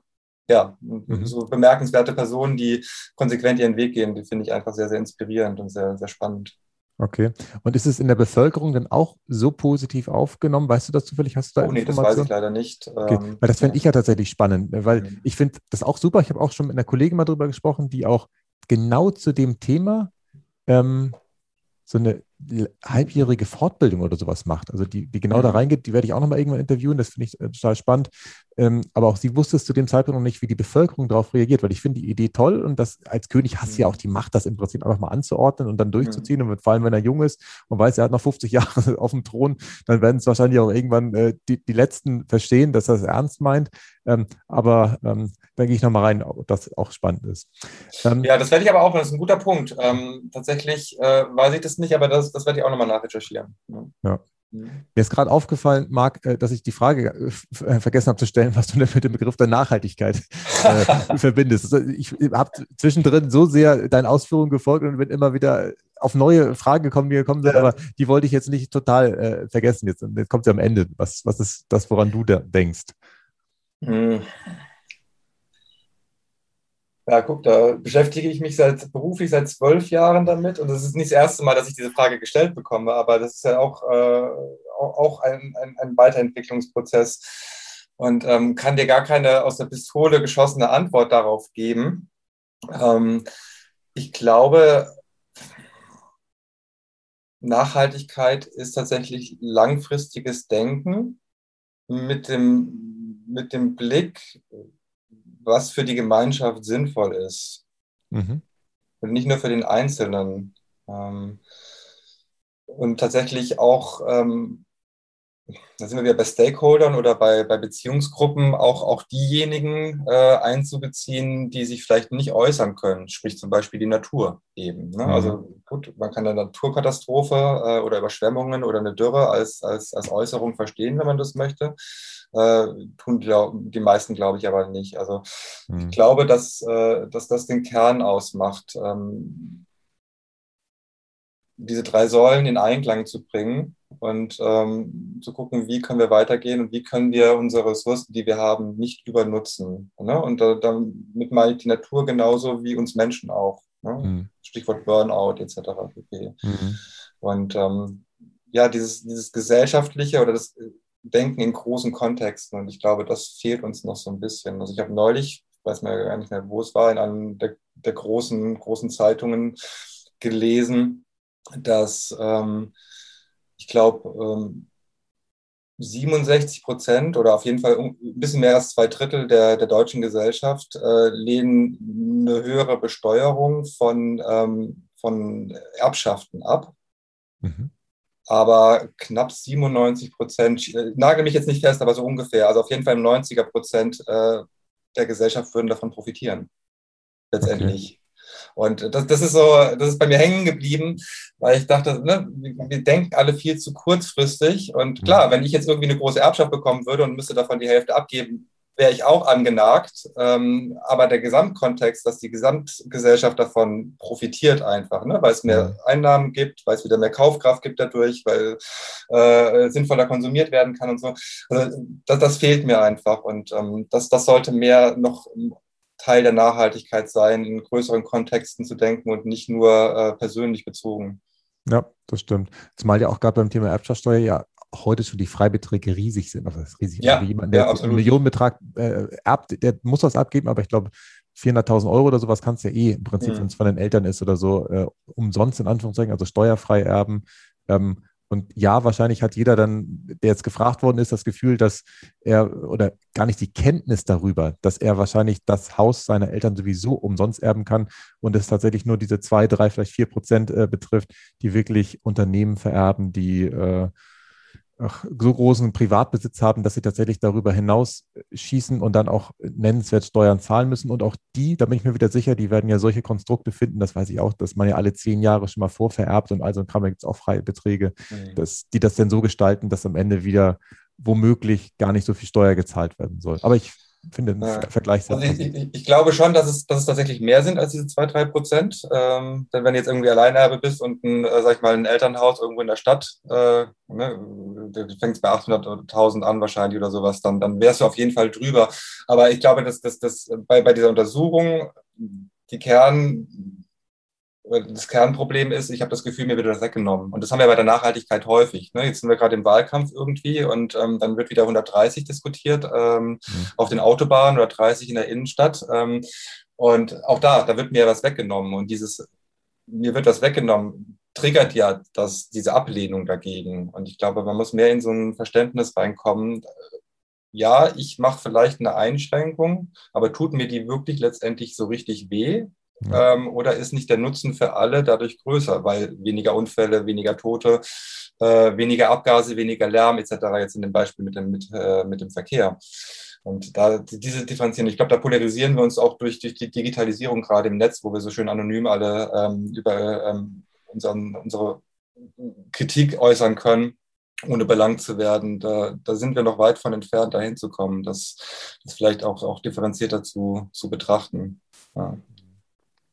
ja, mhm. so bemerkenswerte Personen, die konsequent ihren Weg gehen, die finde ich einfach sehr, sehr inspirierend und sehr, sehr spannend. Okay. Und ist es in der Bevölkerung dann auch so positiv aufgenommen? Weißt du das zufällig? Hast du da oh, nee, das weiß ich leider nicht. Okay. Ähm, weil das fände ich ja tatsächlich spannend, weil mhm. ich finde das auch super. Ich habe auch schon mit einer Kollegin mal drüber gesprochen, die auch genau zu dem Thema ähm, so eine halbjährige Fortbildung oder sowas macht. Also die, die genau mhm. da reingeht, die werde ich auch nochmal irgendwann interviewen, das finde ich äh, total spannend. Ähm, aber auch sie wusste es zu dem Zeitpunkt noch nicht, wie die Bevölkerung darauf reagiert, weil ich finde die Idee toll und das als König hast du ja mhm. auch die Macht, das im Prinzip einfach mal anzuordnen und dann durchzuziehen. Mhm. Und vor allem, wenn er jung ist und weiß, er hat noch 50 Jahre auf dem Thron, dann werden es wahrscheinlich auch irgendwann äh, die, die Letzten verstehen, dass er es ernst meint. Ähm, aber ähm, da gehe ich nochmal rein, ob das auch spannend ist. Ähm, ja, das werde ich aber auch, das ist ein guter Punkt. Ähm, tatsächlich äh, weiß ich das nicht, aber das, das werde ich auch nochmal nachrecherchieren. Ja. Mhm. Mir ist gerade aufgefallen, Marc, äh, dass ich die Frage äh, vergessen habe zu stellen, was du denn mit dem Begriff der Nachhaltigkeit äh, verbindest. Also ich habe zwischendrin so sehr deinen Ausführungen gefolgt und bin immer wieder auf neue Fragen gekommen, die gekommen sind, aber die wollte ich jetzt nicht total äh, vergessen. Jetzt, jetzt kommt sie am Ende. Was, was ist das, woran du da denkst? Hm. Ja, guck, da beschäftige ich mich seit beruflich seit zwölf Jahren damit und das ist nicht das erste Mal, dass ich diese Frage gestellt bekomme, aber das ist ja auch, äh, auch ein, ein, ein, Weiterentwicklungsprozess und ähm, kann dir gar keine aus der Pistole geschossene Antwort darauf geben. Ähm, ich glaube, Nachhaltigkeit ist tatsächlich langfristiges Denken mit dem, mit dem Blick, was für die Gemeinschaft sinnvoll ist. Mhm. Und nicht nur für den Einzelnen. Ähm, und tatsächlich auch, ähm, da sind wir wieder bei Stakeholdern oder bei, bei Beziehungsgruppen, auch, auch diejenigen äh, einzubeziehen, die sich vielleicht nicht äußern können, sprich zum Beispiel die Natur eben. Ne? Mhm. Also gut, man kann eine Naturkatastrophe äh, oder Überschwemmungen oder eine Dürre als, als, als Äußerung verstehen, wenn man das möchte. Äh, tun die, die meisten, glaube ich, aber nicht. Also mhm. ich glaube, dass, äh, dass das den Kern ausmacht, ähm, diese drei Säulen in Einklang zu bringen und ähm, zu gucken, wie können wir weitergehen und wie können wir unsere Ressourcen, die wir haben, nicht übernutzen. Ne? Und äh, damit meine ich die Natur genauso wie uns Menschen auch. Ne? Mhm. Stichwort Burnout etc. Mhm. Und ähm, ja, dieses, dieses gesellschaftliche oder das denken in großen Kontexten. Und ich glaube, das fehlt uns noch so ein bisschen. Also ich habe neulich, ich weiß mir gar nicht mehr, wo es war, in einem der, der großen, großen Zeitungen gelesen, dass ähm, ich glaube, ähm, 67 Prozent oder auf jeden Fall ein bisschen mehr als zwei Drittel der, der deutschen Gesellschaft äh, lehnen eine höhere Besteuerung von, ähm, von Erbschaften ab. Mhm aber knapp 97 Prozent, äh, nagel mich jetzt nicht fest, aber so ungefähr, also auf jeden Fall 90er Prozent äh, der Gesellschaft würden davon profitieren, letztendlich. Okay. Und das, das ist so, das ist bei mir hängen geblieben, weil ich dachte, ne, wir denken alle viel zu kurzfristig. Und klar, mhm. wenn ich jetzt irgendwie eine große Erbschaft bekommen würde und müsste davon die Hälfte abgeben, wäre ich auch angenagt. Ähm, aber der Gesamtkontext, dass die Gesamtgesellschaft davon profitiert einfach, ne? weil es mehr Einnahmen gibt, weil es wieder mehr Kaufkraft gibt dadurch, weil äh, sinnvoller konsumiert werden kann und so. Also, das, das fehlt mir einfach und ähm, das, das sollte mehr noch Teil der Nachhaltigkeit sein, in größeren Kontexten zu denken und nicht nur äh, persönlich bezogen. Ja, das stimmt. Zumal ja auch gerade beim Thema Erbschaftssteuer ja heute schon die Freibeträge riesig sind. Also riesig. Ja, also jemand, der ja, einen Millionenbetrag äh, erbt, der muss was abgeben, aber ich glaube, 400.000 Euro oder sowas kannst du ja eh im Prinzip, mhm. wenn es von den Eltern ist oder so, äh, umsonst in Anführungszeichen, also steuerfrei erben. Ähm, und ja, wahrscheinlich hat jeder dann, der jetzt gefragt worden ist, das Gefühl, dass er oder gar nicht die Kenntnis darüber, dass er wahrscheinlich das Haus seiner Eltern sowieso umsonst erben kann und es tatsächlich nur diese zwei, drei, vielleicht vier Prozent äh, betrifft, die wirklich Unternehmen vererben, die äh, so großen Privatbesitz haben, dass sie tatsächlich darüber hinaus schießen und dann auch nennenswert Steuern zahlen müssen. Und auch die, da bin ich mir wieder sicher, die werden ja solche Konstrukte finden, das weiß ich auch, dass man ja alle zehn Jahre schon mal vorvererbt und also Kram, da gibt es auch freie Beträge, mhm. dass die das dann so gestalten, dass am Ende wieder womöglich gar nicht so viel Steuer gezahlt werden soll. Aber ich finde den ja. Vergleich also ich, ich, ich, glaube schon, dass es, dass es tatsächlich mehr sind als diese zwei, drei Prozent. Ähm, denn wenn du jetzt irgendwie Alleinerbe bist und ein, äh, sag ich mal, ein Elternhaus irgendwo in der Stadt, äh, ne, du fängst bei 800.000 an wahrscheinlich oder sowas, dann, dann wärst du auf jeden Fall drüber. Aber ich glaube, dass, dass, dass bei, bei dieser Untersuchung die Kern das Kernproblem ist, ich habe das Gefühl, mir wird das weggenommen. Und das haben wir bei der Nachhaltigkeit häufig. Ne? Jetzt sind wir gerade im Wahlkampf irgendwie und ähm, dann wird wieder 130 diskutiert ähm, mhm. auf den Autobahnen oder 30 in der Innenstadt. Ähm, und auch da, da wird mir was weggenommen. Und dieses, mir wird was weggenommen, triggert ja das, diese Ablehnung dagegen. Und ich glaube, man muss mehr in so ein Verständnis reinkommen. Ja, ich mache vielleicht eine Einschränkung, aber tut mir die wirklich letztendlich so richtig weh? Ja. Ähm, oder ist nicht der Nutzen für alle dadurch größer, weil weniger Unfälle, weniger Tote, äh, weniger Abgase, weniger Lärm etc. jetzt in dem Beispiel mit dem, mit, äh, mit dem Verkehr. Und da diese Differenzierung, ich glaube, da polarisieren wir uns auch durch, durch die Digitalisierung gerade im Netz, wo wir so schön anonym alle ähm, über ähm, unseren, unsere Kritik äußern können ohne belangt zu werden. Da, da sind wir noch weit von entfernt, dahin zu kommen, das, das vielleicht auch, auch differenzierter zu, zu betrachten. Ja.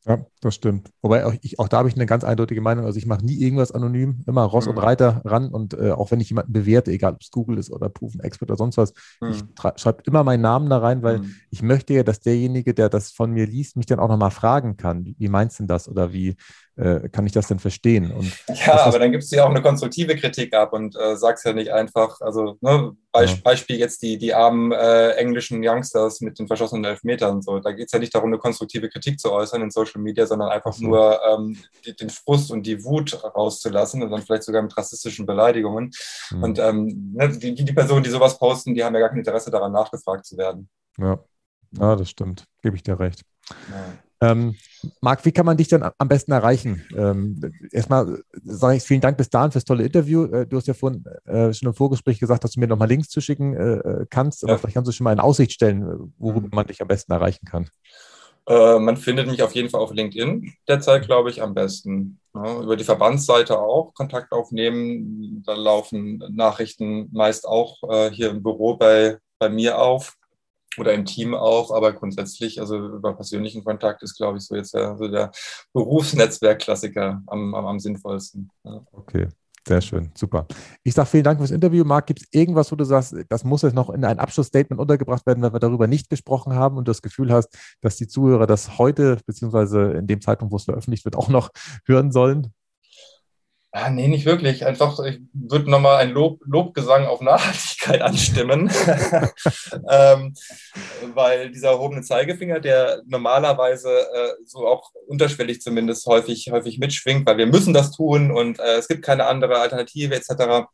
Ja, das stimmt. Wobei auch, ich, auch da habe ich eine ganz eindeutige Meinung. Also ich mache nie irgendwas anonym, immer Ross mhm. und Reiter ran und äh, auch wenn ich jemanden bewerte, egal ob es Google ist oder Proven Expert oder sonst was, mhm. ich schreibe immer meinen Namen da rein, weil mhm. ich möchte ja, dass derjenige, der das von mir liest, mich dann auch nochmal fragen kann, wie, wie meinst du denn das oder wie, äh, kann ich das denn verstehen? Und ja, aber dann gibst du ja auch eine konstruktive Kritik ab und äh, sagst ja nicht einfach, also ne, Beisp ja. Beispiel jetzt die, die armen äh, englischen Youngsters mit den verschossenen Elfmetern. So. Da geht es ja nicht darum, eine konstruktive Kritik zu äußern in Social Media, sondern einfach so. nur ähm, die, den Frust und die Wut rauszulassen und dann vielleicht sogar mit rassistischen Beleidigungen. Mhm. Und ähm, ne, die, die Personen, die sowas posten, die haben ja gar kein Interesse daran, nachgefragt zu werden. Ja, ja das stimmt. Gebe ich dir recht. Ja. Ähm, Marc, wie kann man dich denn am besten erreichen? Ähm, erstmal sage ich vielen Dank bis dahin fürs tolle Interview. Äh, du hast ja vorhin äh, schon im Vorgespräch gesagt, dass du mir nochmal Links zuschicken äh, äh, kannst, aber ja. vielleicht kannst du schon mal in Aussicht stellen, worüber mhm. man dich am besten erreichen kann. Äh, man findet mich auf jeden Fall auf LinkedIn derzeit, glaube ich, am besten. Ja, über die Verbandsseite auch Kontakt aufnehmen. Da laufen Nachrichten meist auch äh, hier im Büro bei, bei mir auf oder im Team auch, aber grundsätzlich, also über persönlichen Kontakt ist, glaube ich, so jetzt der, der Berufsnetzwerkklassiker am, am, am sinnvollsten. Ja. Okay. Sehr schön, super. Ich sage vielen Dank fürs Interview. Marc, gibt es irgendwas, wo du sagst, das muss jetzt noch in ein Abschlussstatement untergebracht werden, wenn wir darüber nicht gesprochen haben und du das Gefühl hast, dass die Zuhörer das heute, beziehungsweise in dem Zeitpunkt, wo es veröffentlicht wird, auch noch hören sollen? Ah, nee, nicht wirklich. Einfach, ich würde nochmal ein Lob, Lobgesang auf Nachhaltigkeit anstimmen. ähm, weil dieser erhobene Zeigefinger, der normalerweise äh, so auch unterschwellig zumindest häufig, häufig mitschwingt, weil wir müssen das tun und äh, es gibt keine andere Alternative etc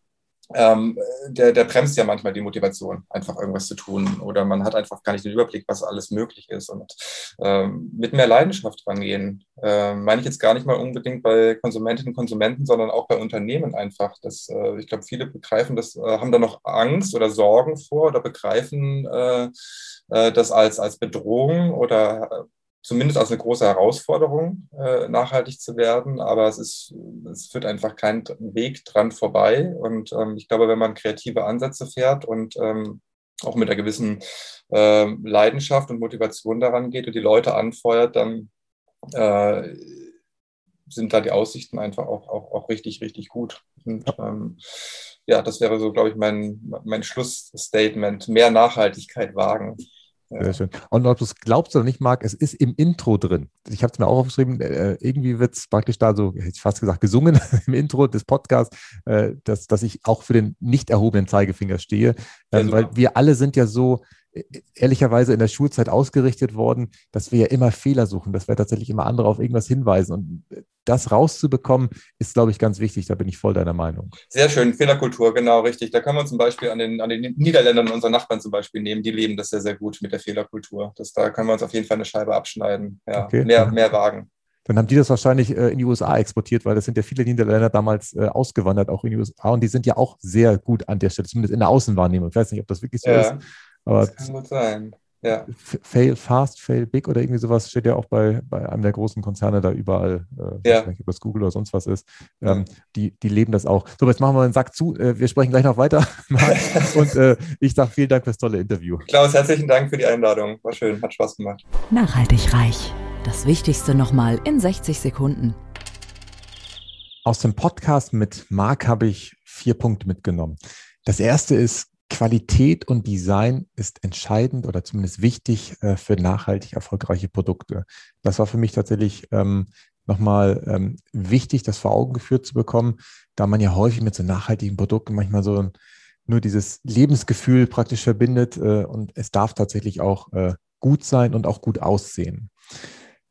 ähm, der, der bremst ja manchmal die Motivation, einfach irgendwas zu tun. Oder man hat einfach gar nicht den Überblick, was alles möglich ist. Und ähm, mit mehr Leidenschaft rangehen, äh, meine ich jetzt gar nicht mal unbedingt bei Konsumentinnen und Konsumenten, sondern auch bei Unternehmen einfach. Das, äh, ich glaube, viele begreifen das, äh, haben da noch Angst oder Sorgen vor oder begreifen äh, äh, das als, als Bedrohung oder zumindest als eine große Herausforderung, äh, nachhaltig zu werden. Aber es ist, es führt einfach kein Weg dran vorbei. Und ähm, ich glaube, wenn man kreative Ansätze fährt und ähm, auch mit einer gewissen äh, Leidenschaft und Motivation daran geht und die Leute anfeuert, dann äh, sind da die Aussichten einfach auch, auch, auch richtig, richtig gut. Und ähm, ja, das wäre so, glaube ich, mein, mein Schlussstatement. Mehr Nachhaltigkeit wagen. Sehr schön. Und ob du es glaubst oder nicht, Marc, es ist im Intro drin. Ich habe es mir auch aufgeschrieben, äh, irgendwie wird es praktisch da so, hätte ich fast gesagt, gesungen im Intro des Podcasts, äh, dass, dass ich auch für den nicht erhobenen Zeigefinger stehe. Ähm, weil wir alle sind ja so, ehrlicherweise in der Schulzeit ausgerichtet worden, dass wir ja immer Fehler suchen, dass wir tatsächlich immer andere auf irgendwas hinweisen. Und das rauszubekommen, ist, glaube ich, ganz wichtig. Da bin ich voll deiner Meinung. Sehr schön, Fehlerkultur, genau richtig. Da können wir zum Beispiel an den, an den Niederländern, unseren Nachbarn zum Beispiel nehmen, die leben das sehr, sehr gut mit der Fehlerkultur. Das, da können wir uns auf jeden Fall eine Scheibe abschneiden. Ja, okay. mehr, mehr wagen. Dann haben die das wahrscheinlich äh, in die USA exportiert, weil das sind ja viele Niederländer damals äh, ausgewandert, auch in die USA. Und die sind ja auch sehr gut an der Stelle, zumindest in der Außenwahrnehmung. Ich weiß nicht, ob das wirklich so ja. ist. Aber das kann gut sein. ja. Fail fast, fail big oder irgendwie sowas steht ja auch bei, bei einem der großen Konzerne da überall, äh, ja. nicht, ob das Google oder sonst was ist. Ähm, die, die leben das auch. So, jetzt machen wir den Sack zu. Äh, wir sprechen gleich noch weiter. Und äh, ich sage vielen Dank fürs tolle Interview. Klaus, herzlichen Dank für die Einladung. War schön, hat Spaß gemacht. Nachhaltig reich. Das Wichtigste nochmal in 60 Sekunden. Aus dem Podcast mit Marc habe ich vier Punkte mitgenommen. Das erste ist, Qualität und Design ist entscheidend oder zumindest wichtig äh, für nachhaltig erfolgreiche Produkte. Das war für mich tatsächlich ähm, nochmal ähm, wichtig, das vor Augen geführt zu bekommen, da man ja häufig mit so nachhaltigen Produkten manchmal so nur dieses Lebensgefühl praktisch verbindet äh, und es darf tatsächlich auch äh, gut sein und auch gut aussehen.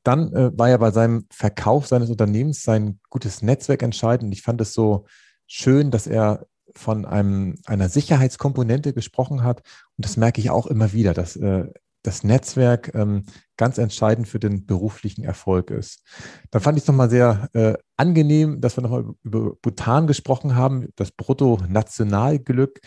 Dann äh, war ja bei seinem Verkauf seines Unternehmens sein gutes Netzwerk entscheidend. Ich fand es so schön, dass er von einem, einer Sicherheitskomponente gesprochen hat. Und das merke ich auch immer wieder, dass äh, das Netzwerk ähm, ganz entscheidend für den beruflichen Erfolg ist. Dann fand ich es nochmal sehr äh, angenehm, dass wir nochmal über Bhutan gesprochen haben, das Bruttonationalglück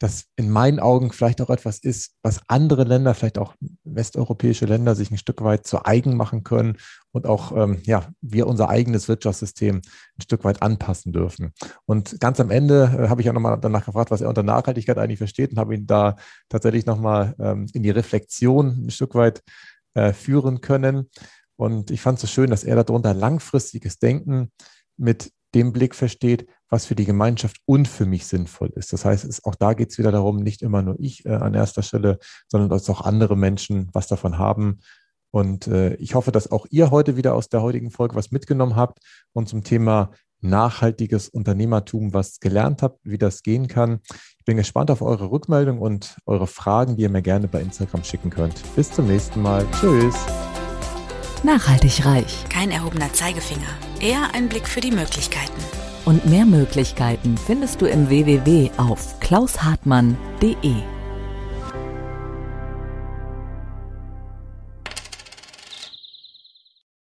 das in meinen Augen vielleicht auch etwas ist, was andere Länder, vielleicht auch westeuropäische Länder, sich ein Stück weit zu eigen machen können und auch ähm, ja, wir unser eigenes Wirtschaftssystem ein Stück weit anpassen dürfen. Und ganz am Ende äh, habe ich ja nochmal danach gefragt, was er unter Nachhaltigkeit eigentlich versteht und habe ihn da tatsächlich nochmal ähm, in die Reflexion ein Stück weit äh, führen können. Und ich fand es so schön, dass er darunter langfristiges Denken mit dem Blick versteht, was für die Gemeinschaft und für mich sinnvoll ist. Das heißt, es, auch da geht es wieder darum, nicht immer nur ich äh, an erster Stelle, sondern dass auch andere Menschen was davon haben. Und äh, ich hoffe, dass auch ihr heute wieder aus der heutigen Folge was mitgenommen habt und zum Thema nachhaltiges Unternehmertum was gelernt habt, wie das gehen kann. Ich bin gespannt auf eure Rückmeldung und eure Fragen, die ihr mir gerne bei Instagram schicken könnt. Bis zum nächsten Mal. Tschüss. Nachhaltig reich. Kein erhobener Zeigefinger, eher ein Blick für die Möglichkeiten. Und mehr Möglichkeiten findest du im www auf klaushartmann.de.